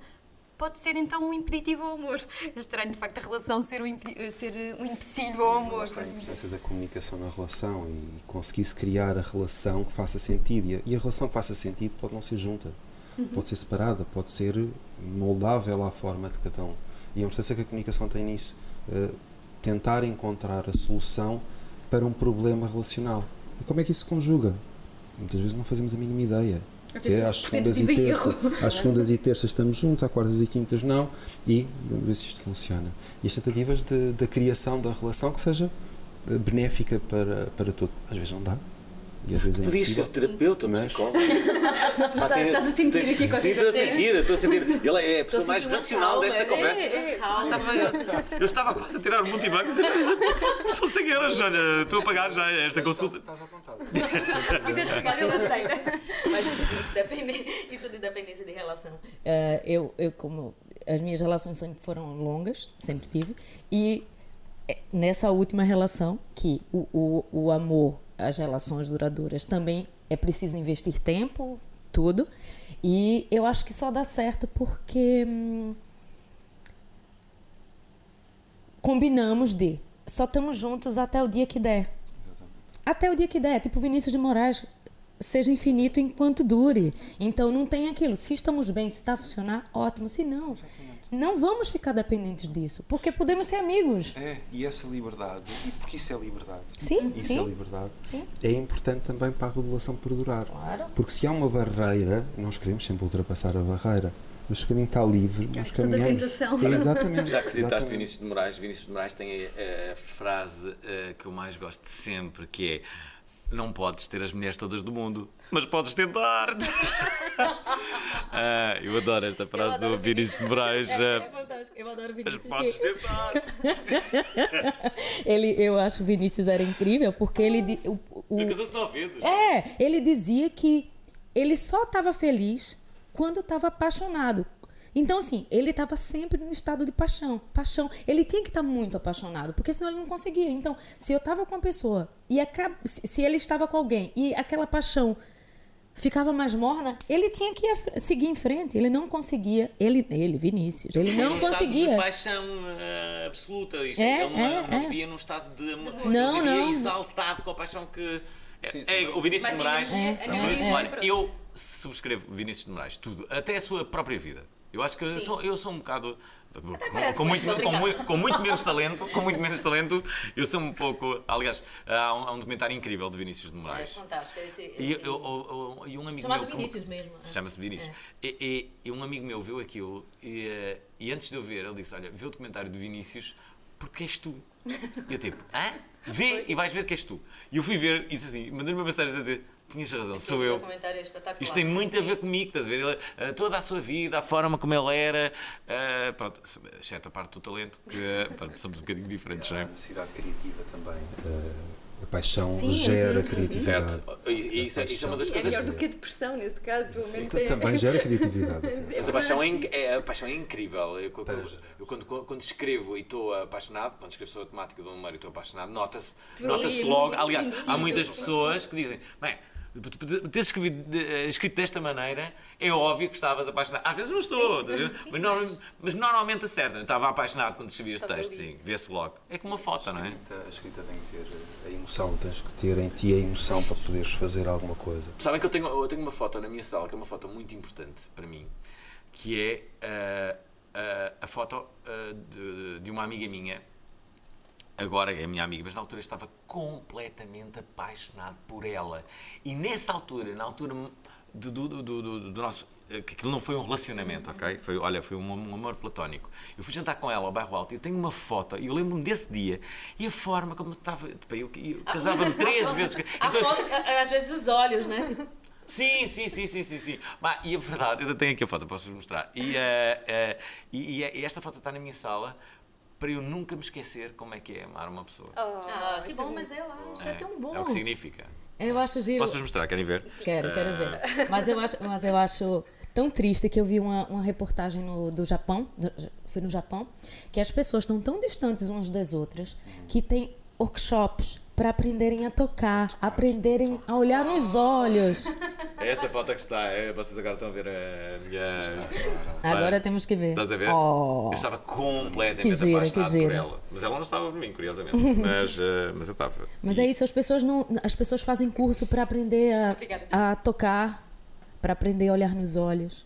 [SPEAKER 5] pode ser então um impeditivo ao amor. É estranho, de facto, a relação ser um, ser um empecilho ao amor.
[SPEAKER 6] A importância da comunicação na relação e conseguir-se criar a relação que faça sentido. E a, relação que faça sentido pode não ser junta, pode ser separada, pode ser moldável à forma de cada um. E a importância que a comunicação tem nisso. eh, tentar encontrar a solução para um problema relacional. E como é que isso se conjuga? Muitas vezes não fazemos a mínima ideia. Que é às segundas e terças. Às segundas e terças estamos juntos, às quartas e quintas não, e vamos ver se isto funciona. E as tentativas da criação da relação que seja eh, benéfica para, para todo. Às vezes não dá, e às vezes é
[SPEAKER 4] Podias ser terapeuta
[SPEAKER 6] Mas-
[SPEAKER 4] psicólogo.
[SPEAKER 5] estás- estás a sentir
[SPEAKER 4] tens-
[SPEAKER 5] aqui qualquer
[SPEAKER 4] Sim, estou a sentir, estou a sentir. Ele é a pessoa mais racional
[SPEAKER 2] calma,
[SPEAKER 4] desta
[SPEAKER 2] é,
[SPEAKER 4] conversa.
[SPEAKER 5] é,
[SPEAKER 4] Ah, estava- eu estava quase a tirar o multibanco e dizer, são 100 euros, olha, estou a pagar já esta consulta.
[SPEAKER 6] Estás à vontade.
[SPEAKER 5] Se quiseres pagar, ele aceita.
[SPEAKER 2] Mas depende- isso de dependência de relação. Eh, eu, eu, como as minhas relações sempre foram longas, sempre tive, e eh, nessa última relação, que o, o, o amor, as relações duradouras também é preciso investir tempo, tudo, e eu acho que só dá certo porque. hum, combinamos de só estamos juntos até o dia que der. Até o dia que der. Tipo Vinícius de Moraes, seja infinito enquanto dure. Então não tem aquilo. Se estamos bem, se está a funcionar, ótimo. Se não, não vamos ficar dependentes disso, porque podemos ser amigos.
[SPEAKER 6] É, e essa liberdade, e porque isso é liberdade.
[SPEAKER 2] Sim,
[SPEAKER 6] isso
[SPEAKER 2] sim.
[SPEAKER 6] é liberdade.
[SPEAKER 2] Sim.
[SPEAKER 6] É importante também para a regulação perdurar.
[SPEAKER 2] Claro.
[SPEAKER 6] Porque se há uma barreira, nós queremos sempre ultrapassar a barreira. Mas se o caminho está livre, nós caminhamos. É, exatamente.
[SPEAKER 4] Já que citaste
[SPEAKER 6] exatamente.
[SPEAKER 4] Vinícius de Moraes, Vinícius de Moraes tem a, a frase eh, que eu mais gosto de sempre, que é não podes ter as mulheres todas do mundo, mas podes tentar. Ah, eu adoro esta frase do Vinícius de Moraes. eh,
[SPEAKER 2] fantástico. Eu adoro
[SPEAKER 4] mas podes tentar.
[SPEAKER 2] Ele, eu acho que o Vinícius era incrível porque ele. O, o-
[SPEAKER 4] vezes.
[SPEAKER 2] é, ele dizia que ele só estava feliz quando estava apaixonado. Então, assim, ele estava sempre no estado de paixão. Paixão. Ele tinha que estar muito apaixonado, porque senão ele não conseguia. Então, se eu estava com uma pessoa e se ele estava com alguém e aquela paixão ficava mais morna, ele tinha que seguir em frente. Ele não conseguia. Ele, ele Vinícius, ele não
[SPEAKER 4] Um estado
[SPEAKER 2] conseguia.
[SPEAKER 4] de paixão eh, absoluta. Isto
[SPEAKER 2] É,
[SPEAKER 4] ele não,
[SPEAKER 2] é,
[SPEAKER 4] não
[SPEAKER 2] é.
[SPEAKER 4] vivia num estado de amor.
[SPEAKER 2] Não,
[SPEAKER 4] ele vivia
[SPEAKER 2] não.
[SPEAKER 4] exaltado com a paixão que. É, é, o Vinícius de Moraes.
[SPEAKER 5] É, é, é.
[SPEAKER 4] Moraes, Eu subscrevo Vinícius de Moraes, tudo, até a sua própria vida. Eu acho que eu sou, eu sou um bocado. Com, com muito, com, muito, com muito menos talento, com muito menos talento, eu sou um pouco. Aliás, há um, há um documentário incrível de Vinícius de
[SPEAKER 2] É
[SPEAKER 4] Moraes.
[SPEAKER 2] fantástico. Esse,
[SPEAKER 4] E, eu- eu- eu- e um amigo
[SPEAKER 2] Chamado
[SPEAKER 4] meu.
[SPEAKER 2] Vinícius mesmo. é.
[SPEAKER 4] Chama-se Vinícius. E, e- e um amigo meu viu aquilo e, eh, e antes de eu ver, ele disse: Olha, vê o documentário do Vinícius porque és tu. E eu tipo, hã? Vê e vais ver que és tu. E eu fui ver e disse assim: mandei-lhe uma mensagem a dizer: Tinhas razão, sou eu. Isto tem muito a ver comigo, estás a ver? Ele, eh, toda a sua vida, a forma como ele era, eh, pronto, exceto a parte do talento, que eh, pronto, somos um bocadinho diferentes, não é?
[SPEAKER 6] a necessidade criativa também. eh, a paixão
[SPEAKER 5] Sim,
[SPEAKER 6] gera
[SPEAKER 5] sim, sim.
[SPEAKER 6] criatividade.
[SPEAKER 4] Certo. E, isso, é- isso é uma das
[SPEAKER 5] É
[SPEAKER 4] coisas.
[SPEAKER 5] melhor do que a depressão, nesse caso, pelo menos. é-
[SPEAKER 6] Também gera criatividade.
[SPEAKER 4] Mas a paixão é, é- a paixão é incrível. Eu, quando, eu quando, quando escrevo e estou apaixonado, quando escrevo sobre a temática do número e estou apaixonado, nota-se nota
[SPEAKER 5] Sim,
[SPEAKER 4] logo. Aliás, há muitas pessoas que dizem: bem, teres escrito, de- eh, escrito desta maneira, é óbvio que estavas apaixonado. Às vezes não estou, mas, norma- mas normalmente acerta. Eu estava apaixonado quando escrevi este texto, sim, vê-se logo. É como uma foto, não é?
[SPEAKER 6] A escrita tem que ter a emoção, tens que ter em ti a emoção para poderes fazer alguma coisa.
[SPEAKER 4] Sabem que eu tenho, eu tenho uma foto na minha sala, que é uma foto muito importante para mim, que é ah, ah, a foto ah, de, de uma amiga minha, agora é a minha amiga, mas na altura estava completamente apaixonado por ela. E nessa altura, na altura do, do, do, do- nosso. eh, que aquilo não foi um relacionamento, ok? Foi, olha, foi um, um amor platónico. Eu fui jantar com ela ao bairro Alto e eu tenho uma foto, e eu lembro-me desse dia, e a forma como estava. tipo, Eu, eu casava-me três vezes.
[SPEAKER 2] A
[SPEAKER 4] Então-
[SPEAKER 2] foto, às vezes, os olhos, né?
[SPEAKER 4] Sim, sim, sim, sim, sim, sim. Bah, e a verdade, eu tenho aqui a foto, posso-vos mostrar. E, eh, e, e- e esta foto está na minha sala para eu nunca me esquecer como é que é amar uma pessoa.
[SPEAKER 2] Ah, que bom, mas eu acho, é, tão bom.
[SPEAKER 4] É o que significa.
[SPEAKER 2] Eu acho giro.
[SPEAKER 4] Posso-vos mostrar? Querem ver?
[SPEAKER 2] Quero, quero ver. Mas eu acho, mas eu acho tão triste que eu vi uma, uma reportagem no, do Japão, do- fui no Japão, que as pessoas estão tão distantes umas das outras que tem workshops para aprenderem a tocar, aprenderem a olhar nos olhos.
[SPEAKER 4] É esta foto que está. É, vocês agora estão a ver a minha.
[SPEAKER 2] Agora temos que ver.
[SPEAKER 4] Estás a ver?
[SPEAKER 2] Oh.
[SPEAKER 4] Eu estava completamente
[SPEAKER 2] Que gira,
[SPEAKER 4] apaixonado
[SPEAKER 2] que
[SPEAKER 4] por
[SPEAKER 2] gira.
[SPEAKER 4] ela. Mas ela não estava por mim, curiosamente. mas, eh, mas eu estava.
[SPEAKER 2] Mas é isso, as pessoas não, as pessoas fazem curso para aprender a,
[SPEAKER 5] Obrigada.
[SPEAKER 2] a tocar, para aprender a olhar nos olhos,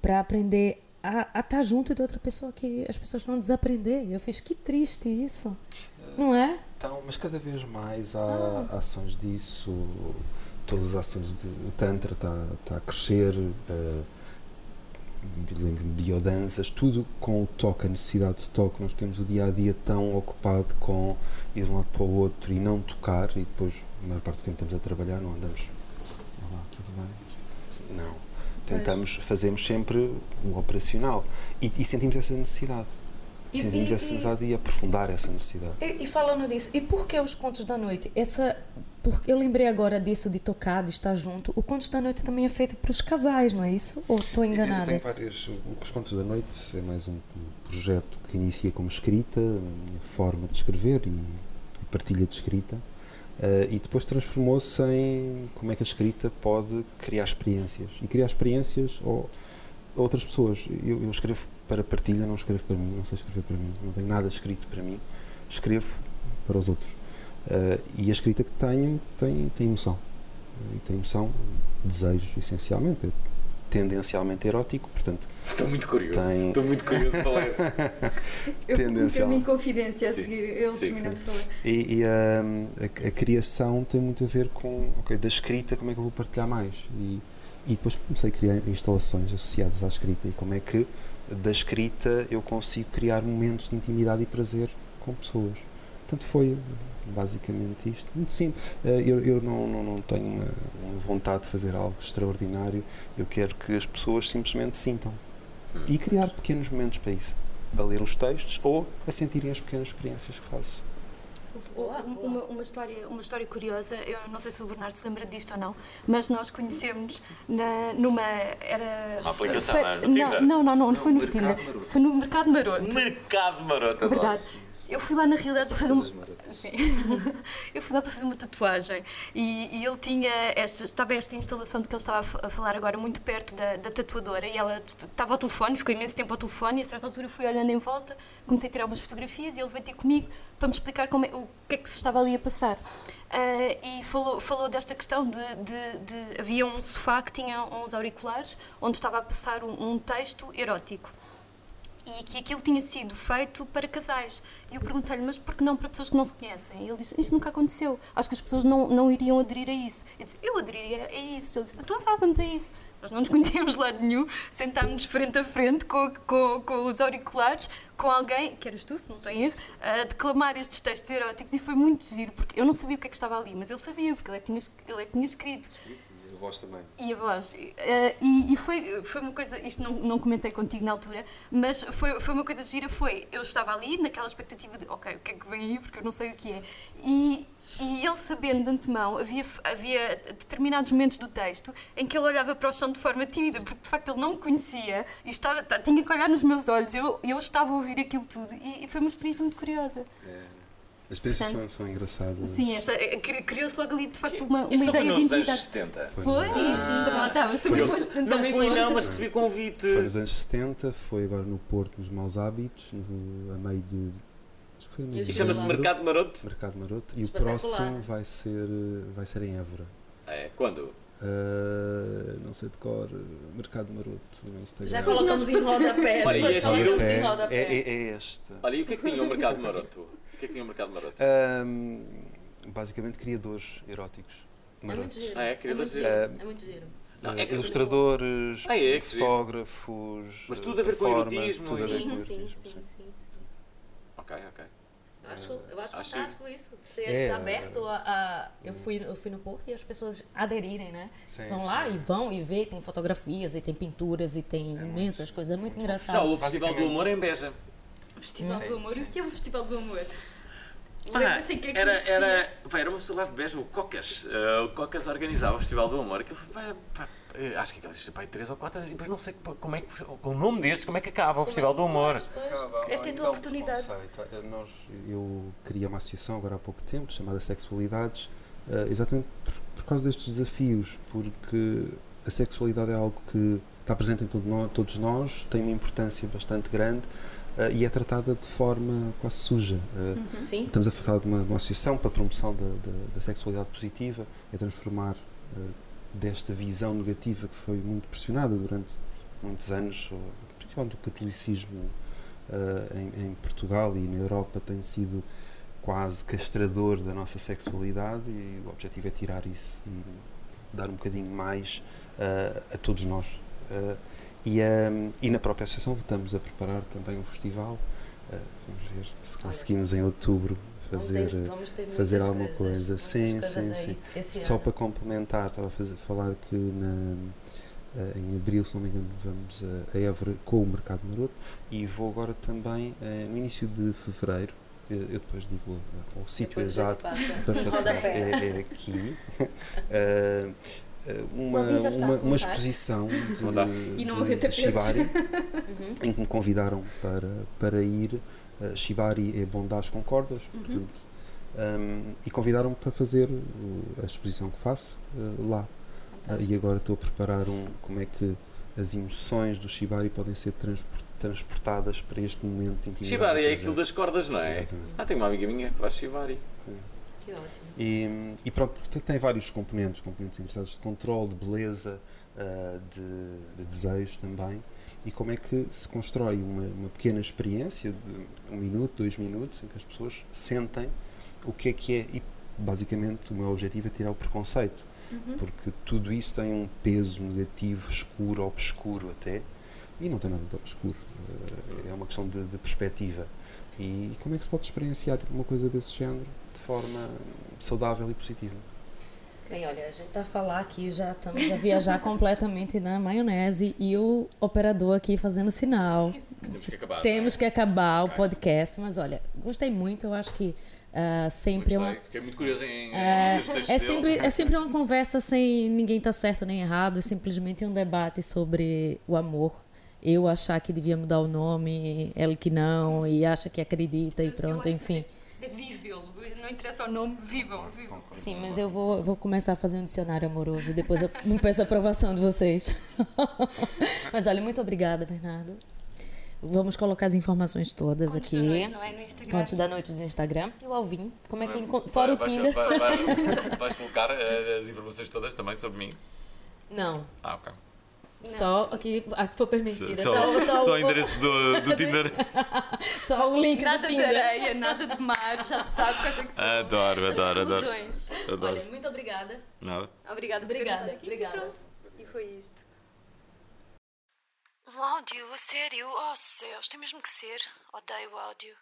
[SPEAKER 2] para aprender a, a estar junto de outra pessoa que as pessoas vão desaprender. Eu fiz que triste isso, não é?
[SPEAKER 6] Então, mas cada vez mais há ações disso, todas as ações de o Tantra está tá a crescer, eh, lembro-me biodanças, tudo com o toque, a necessidade de toque. Nós temos o dia a dia tão ocupado com ir de um lado para o outro e não tocar, e depois, a maior parte do tempo, estamos a trabalhar, não andamos. Olá, tudo bem? Não. Tentamos, fazemos sempre o operacional e, e sentimos essa necessidade.
[SPEAKER 2] E-
[SPEAKER 6] sentimos
[SPEAKER 2] e-
[SPEAKER 6] essa
[SPEAKER 2] e-
[SPEAKER 6] e aprofundar essa necessidade.
[SPEAKER 2] E, e falando nisso, e por que os contos da noite? Essa, porque eu lembrei agora disso de tocar, de estar junto. O Contos da Noite também é feito para os casais, não é isso? Ou estou enganada?
[SPEAKER 6] tenho várias. Os Contos da Noite é mais um, projeto que inicia como escrita, a forma de escrever e, e partilha de escrita, eh, e depois transformou-se em como é que a escrita pode criar experiências e criar experiências ou outras pessoas. Eu, eu escrevo para partilha, não escrevo para mim, não sei escrever para mim, não tenho nada escrito para mim, escrevo para os outros. Uh, e a escrita que tenho tem, tem emoção. E tem emoção, desejo, essencialmente, tendencialmente erótico, portanto.
[SPEAKER 4] Estou muito curioso.
[SPEAKER 6] Tem...
[SPEAKER 4] Estou muito curioso para ler.
[SPEAKER 5] Eu
[SPEAKER 6] Tendencial.
[SPEAKER 5] em confidência a
[SPEAKER 4] Sim.
[SPEAKER 5] seguir,
[SPEAKER 4] Sim,
[SPEAKER 5] terminando de falar.
[SPEAKER 6] E, e, hum, a, a criação tem muito a ver com, ok, da escrita, como é que eu vou partilhar mais? E, e depois comecei a criar instalações associadas à escrita e como é que da escrita eu consigo criar momentos de intimidade e prazer com pessoas. Portanto, foi basicamente isto. Muito simples. Eh, Eu, eu não, não, não tenho uma, uma vontade de fazer algo extraordinário. Eu quero que as pessoas simplesmente sintam. E criar pequenos momentos para isso. A ler os textos ou a sentirem as pequenas experiências que faço.
[SPEAKER 5] Uma, uma história, uma história curiosa, eu não sei se o Bernardo se lembra disto ou não, mas nós conhecemos na, numa. Era.
[SPEAKER 4] Uma aplicação,
[SPEAKER 5] foi-
[SPEAKER 4] não é?
[SPEAKER 5] Não, não, não, não foi no Tinder. Foi no Mercado Maroto.
[SPEAKER 4] Mercado maroto.
[SPEAKER 5] Verdade. Eu fui lá na realidade para fazer uma. Sim. eu fui lá para fazer uma tatuagem e, e ele tinha esta, estava esta instalação de que ele estava a fa- a falar agora muito perto da, da tatuadora e ela estava ao telefone, ficou imenso tempo ao telefone e a certa altura fui olhando em volta, comecei a tirar umas fotografias e ele veio ter comigo para me explicar como é- o que é que se estava ali a passar. Ah, e falou, falou desta questão de, de- de- Havia um sofá que tinha uns auriculares onde estava a passar um- um texto erótico e que aquilo tinha sido feito para casais. E eu perguntei-lhe, mas por que não para pessoas que não se conhecem? E ele disse, isso nunca aconteceu. Acho que as pessoas não, não iriam aderir a isso. Eu disse, eu aderiria a isso. Ele disse, então vá, vamos a isso. Nós não nos conhecíamos de nenhum, sentámos-nos frente a frente com, com, com os auriculares, com alguém, que eras tu, se não estou erro, a declamar estes textos eróticos e foi muito giro, porque eu não sabia o que é que estava ali, mas ele sabia, porque ele é que tinha, ele é que tinha escrito.
[SPEAKER 6] E a voz também.
[SPEAKER 5] E a voz. eh, e, e foi, foi uma coisa, isto não, não comentei contigo na altura, mas foi, foi uma coisa gira, foi, eu estava ali naquela expectativa de, ok, o que é que vem aí, porque eu não sei o que é. E, e ele sabendo de antemão, havia, havia determinados momentos do texto em que ele olhava para o chão de forma tímida, porque de facto ele não me conhecia e estava, tinha que olhar nos meus olhos, eu, eu estava a ouvir aquilo tudo e, e foi uma experiência muito curiosa.
[SPEAKER 6] As experiências
[SPEAKER 5] Portanto,
[SPEAKER 6] são, são engraçadas.
[SPEAKER 5] Sim, esta, cri- criou-se logo ali de facto uma, uma
[SPEAKER 4] foi
[SPEAKER 5] ideia de
[SPEAKER 4] nos anos
[SPEAKER 5] intimidade.
[SPEAKER 4] 70.
[SPEAKER 6] Foi
[SPEAKER 5] Foi?
[SPEAKER 6] nos
[SPEAKER 5] Sim,
[SPEAKER 6] anos-
[SPEAKER 5] sim, também
[SPEAKER 4] Eu-
[SPEAKER 5] foste,
[SPEAKER 4] Não fui não, mas recebi convite.
[SPEAKER 6] Foi nos anos 70, foi agora no Porto, nos Maus Hábitos, no, a meio de. Acho que foi a meio
[SPEAKER 2] E
[SPEAKER 6] de
[SPEAKER 4] E chama-se. Mercado Maroto.
[SPEAKER 6] Mercado Maroto. E o próximo vai ser, vai ser em Évora.
[SPEAKER 4] É, quando?
[SPEAKER 6] Uh, não sei de cor, Mercado Maroto no Instagram.
[SPEAKER 2] Já colocamos em rodapé.
[SPEAKER 4] Olha, e é
[SPEAKER 2] em
[SPEAKER 6] é, é, é, é este.
[SPEAKER 4] Olha, e o que é que tinha o Mercado Maroto? O que é que tinha o Mercado Maroto?
[SPEAKER 6] Um, basicamente, criadores eróticos.
[SPEAKER 2] É muito
[SPEAKER 6] Marotos.
[SPEAKER 2] giro.
[SPEAKER 4] Ah, é?
[SPEAKER 2] É
[SPEAKER 4] Queria
[SPEAKER 2] muito giro. É muito giro.
[SPEAKER 4] Não, é que-
[SPEAKER 6] ilustradores,
[SPEAKER 4] Ah, é,
[SPEAKER 6] fotógrafos,
[SPEAKER 4] Mas tudo a ver com erotismo
[SPEAKER 6] tudo a ver
[SPEAKER 2] Sim,
[SPEAKER 6] com
[SPEAKER 2] sim,
[SPEAKER 6] erotismo,
[SPEAKER 2] sim, sim, sim.
[SPEAKER 4] Ok, ok.
[SPEAKER 2] Eu acho, eu acho
[SPEAKER 4] Acho-
[SPEAKER 2] fantástico isso. Ser
[SPEAKER 6] É,
[SPEAKER 2] aberto a, a- Eu, fui, eu fui no Porto e as pessoas aderirem, né?
[SPEAKER 6] Sim,
[SPEAKER 2] vão
[SPEAKER 6] sim.
[SPEAKER 2] lá e vão e vê, tem fotografias e tem pinturas e tem imensas coisas. É muito
[SPEAKER 4] Já
[SPEAKER 2] engraçado.
[SPEAKER 4] o Festival do Humor em Beja.
[SPEAKER 5] Festival
[SPEAKER 6] Sim,
[SPEAKER 5] do E o que é o Festival do Amor?
[SPEAKER 4] Ah,
[SPEAKER 5] em que é que
[SPEAKER 4] era, era, era uma pessoa lá de Beja, o Cocas. Eh, o Cocas organizava o Festival do Humor. Aquilo foi, pá, pá, acho que aquilo existe pá, aí três ou quatro anos. E depois não sei como é que, com o nome destes, como é que acaba o Festival do Humor.
[SPEAKER 5] Esta é a tua oportunidade.
[SPEAKER 6] Conceito. Eh, Nós, eu criei uma associação agora há pouco tempo chamada Sexualidades, eh, exatamente por, por causa destes desafios, porque a sexualidade é algo que está presente em todo todos nós, tem uma importância bastante grande eh, e é tratada de forma quase suja. Eh,
[SPEAKER 2] Sim.
[SPEAKER 6] Estamos a falar de uma, uma associação para a promoção da, da- da sexualidade positiva, é transformar eh, desta visão negativa que foi muito pressionada durante muitos anos, principalmente o catolicismo eh, em, em Portugal e na Europa tem sido quase castrador da nossa sexualidade e o objetivo é tirar isso e dar um bocadinho mais eh, a todos nós. Eh, e, eh, e na própria associação estamos a preparar também um festival. vamos ver se conseguimos em outubro fazer, eh,
[SPEAKER 2] Vamos ter
[SPEAKER 6] fazer alguma
[SPEAKER 2] coisas,
[SPEAKER 6] coisa. Sim,
[SPEAKER 2] coisas
[SPEAKER 6] sim, sim. Só
[SPEAKER 2] ano.
[SPEAKER 6] para complementar, estava a fazer, falar que na, eh, em abril, se não me engano, vamos a, a Évora com o Mercado Maroto e vou agora também eh, no início de fevereiro. eh, Eu depois digo eh, o sítio exato para passar é, é aqui. Eh, eh, uma, uma, uma exposição de, de- de. Shibari
[SPEAKER 2] Uhum.
[SPEAKER 6] em que me convidaram para, para ir. Uh, Shibari é bondage com cordas,
[SPEAKER 5] Uhum.
[SPEAKER 6] portanto, um, e convidaram-me para fazer a exposição que faço uh, lá. Uh, e agora estou a preparar um, como é que as emoções do Shibari podem ser transpor- transportadas para este momento de intimidade.
[SPEAKER 4] Shibari é aquilo das cordas, não é?
[SPEAKER 6] Exatamente.
[SPEAKER 4] Ah, tem uma amiga minha que faz Shibari.
[SPEAKER 2] Que ótimo.
[SPEAKER 6] E, e pronto, tem- tem vários componentes, componentes interessados de controle, de beleza, de, de desejo também. E como é que se constrói uma, uma pequena experiência de um minuto, dois minutos, em que as pessoas sentem o que é que é. E basicamente o meu objetivo é tirar o preconceito, porque tudo isso tem um peso negativo, escuro, obscuro até. E não tem nada de obscuro, ah, é uma questão de, de perspectiva. E como é que se pode experienciar uma coisa desse género de forma saudável e positiva?
[SPEAKER 2] Bem, olha, a gente tá a falar aqui, já estamos a viajar completamente na maionese e o operador aqui fazendo sinal.
[SPEAKER 4] Que temos que acabar.
[SPEAKER 2] Temos que acabar o podcast, mas olha, gostei muito, eu acho que ah, sempre é uma.
[SPEAKER 4] Gostei. Fiquei muito curioso em,
[SPEAKER 2] É, é sempre, é sempre uma conversa sem ninguém tá certo nem errado, é simplesmente um debate sobre o amor. Eu achar que devia mudar o nome, ele que não, e acha que acredita e pronto, enfim.
[SPEAKER 5] É vível, não interessa o nome, vivam, vivam.
[SPEAKER 2] Sim, mas eu vou, vou começar a fazer um dicionário amoroso e depois eu peço a aprovação de vocês. mas olha, muito obrigada, Bernardo. Vamos colocar as informações todas aqui.
[SPEAKER 5] Não é no Instagram.
[SPEAKER 2] Contos da noite do Instagram. E o Alvin, como é que
[SPEAKER 4] Vai-
[SPEAKER 2] enco- Fora o
[SPEAKER 4] vais-
[SPEAKER 2] Tinder.
[SPEAKER 4] vai- vai- vais colocar eh, as informações todas também sobre mim?
[SPEAKER 2] Não,
[SPEAKER 4] Ah, ok.
[SPEAKER 2] Só aqui a que for permitida.
[SPEAKER 4] Só,
[SPEAKER 2] Só, só,
[SPEAKER 4] só o
[SPEAKER 2] o,
[SPEAKER 4] endereço do, do Tinder.
[SPEAKER 2] só o link do
[SPEAKER 5] Nada de
[SPEAKER 2] Tinder.
[SPEAKER 5] areia, nada de mar, já se sabe quais é que são
[SPEAKER 4] Adoro,
[SPEAKER 5] as
[SPEAKER 4] adoro, adoro.
[SPEAKER 5] exclusões.
[SPEAKER 4] adoro.
[SPEAKER 2] Olha, muito obrigada.
[SPEAKER 4] Nada.
[SPEAKER 5] Obrigada
[SPEAKER 2] Obrigada,
[SPEAKER 5] aqui.
[SPEAKER 2] obrigada.
[SPEAKER 5] Pronto. E foi isto.
[SPEAKER 7] Um áudio, a sério? Oh céus, tem mesmo que ser. Odeio o áudio.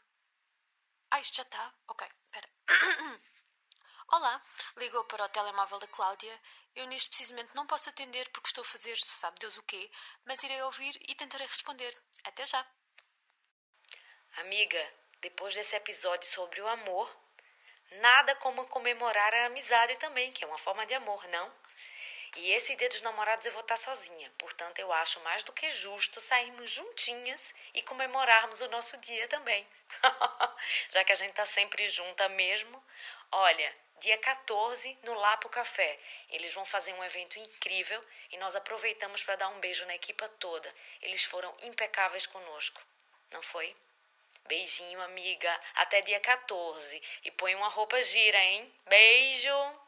[SPEAKER 7] Ah, isto já está? Ok, espera. Olá, ligou para o telemóvel da Cláudia. Eu neste precisamente não posso atender porque estou a fazer sabe Deus o quê, mas irei ouvir e tentarei responder. Até já.
[SPEAKER 8] Amiga, depois desse episódio sobre o amor, nada como comemorar a amizade também, que é uma forma de amor, não? E esse dia dos namorados eu vou estar sozinha, portanto eu acho mais do que justo sairmos juntinhas e comemorarmos o nosso dia também. Já que a gente tá sempre junta mesmo. Olha, dia 14 no Lapo Café. Eles vão fazer um evento incrível e nós aproveitamos para dar um beijo na equipa toda. Eles foram impecáveis conosco. Não foi? Beijinho, amiga. Até dia 14. E põe uma roupa gira, hein? Beijo!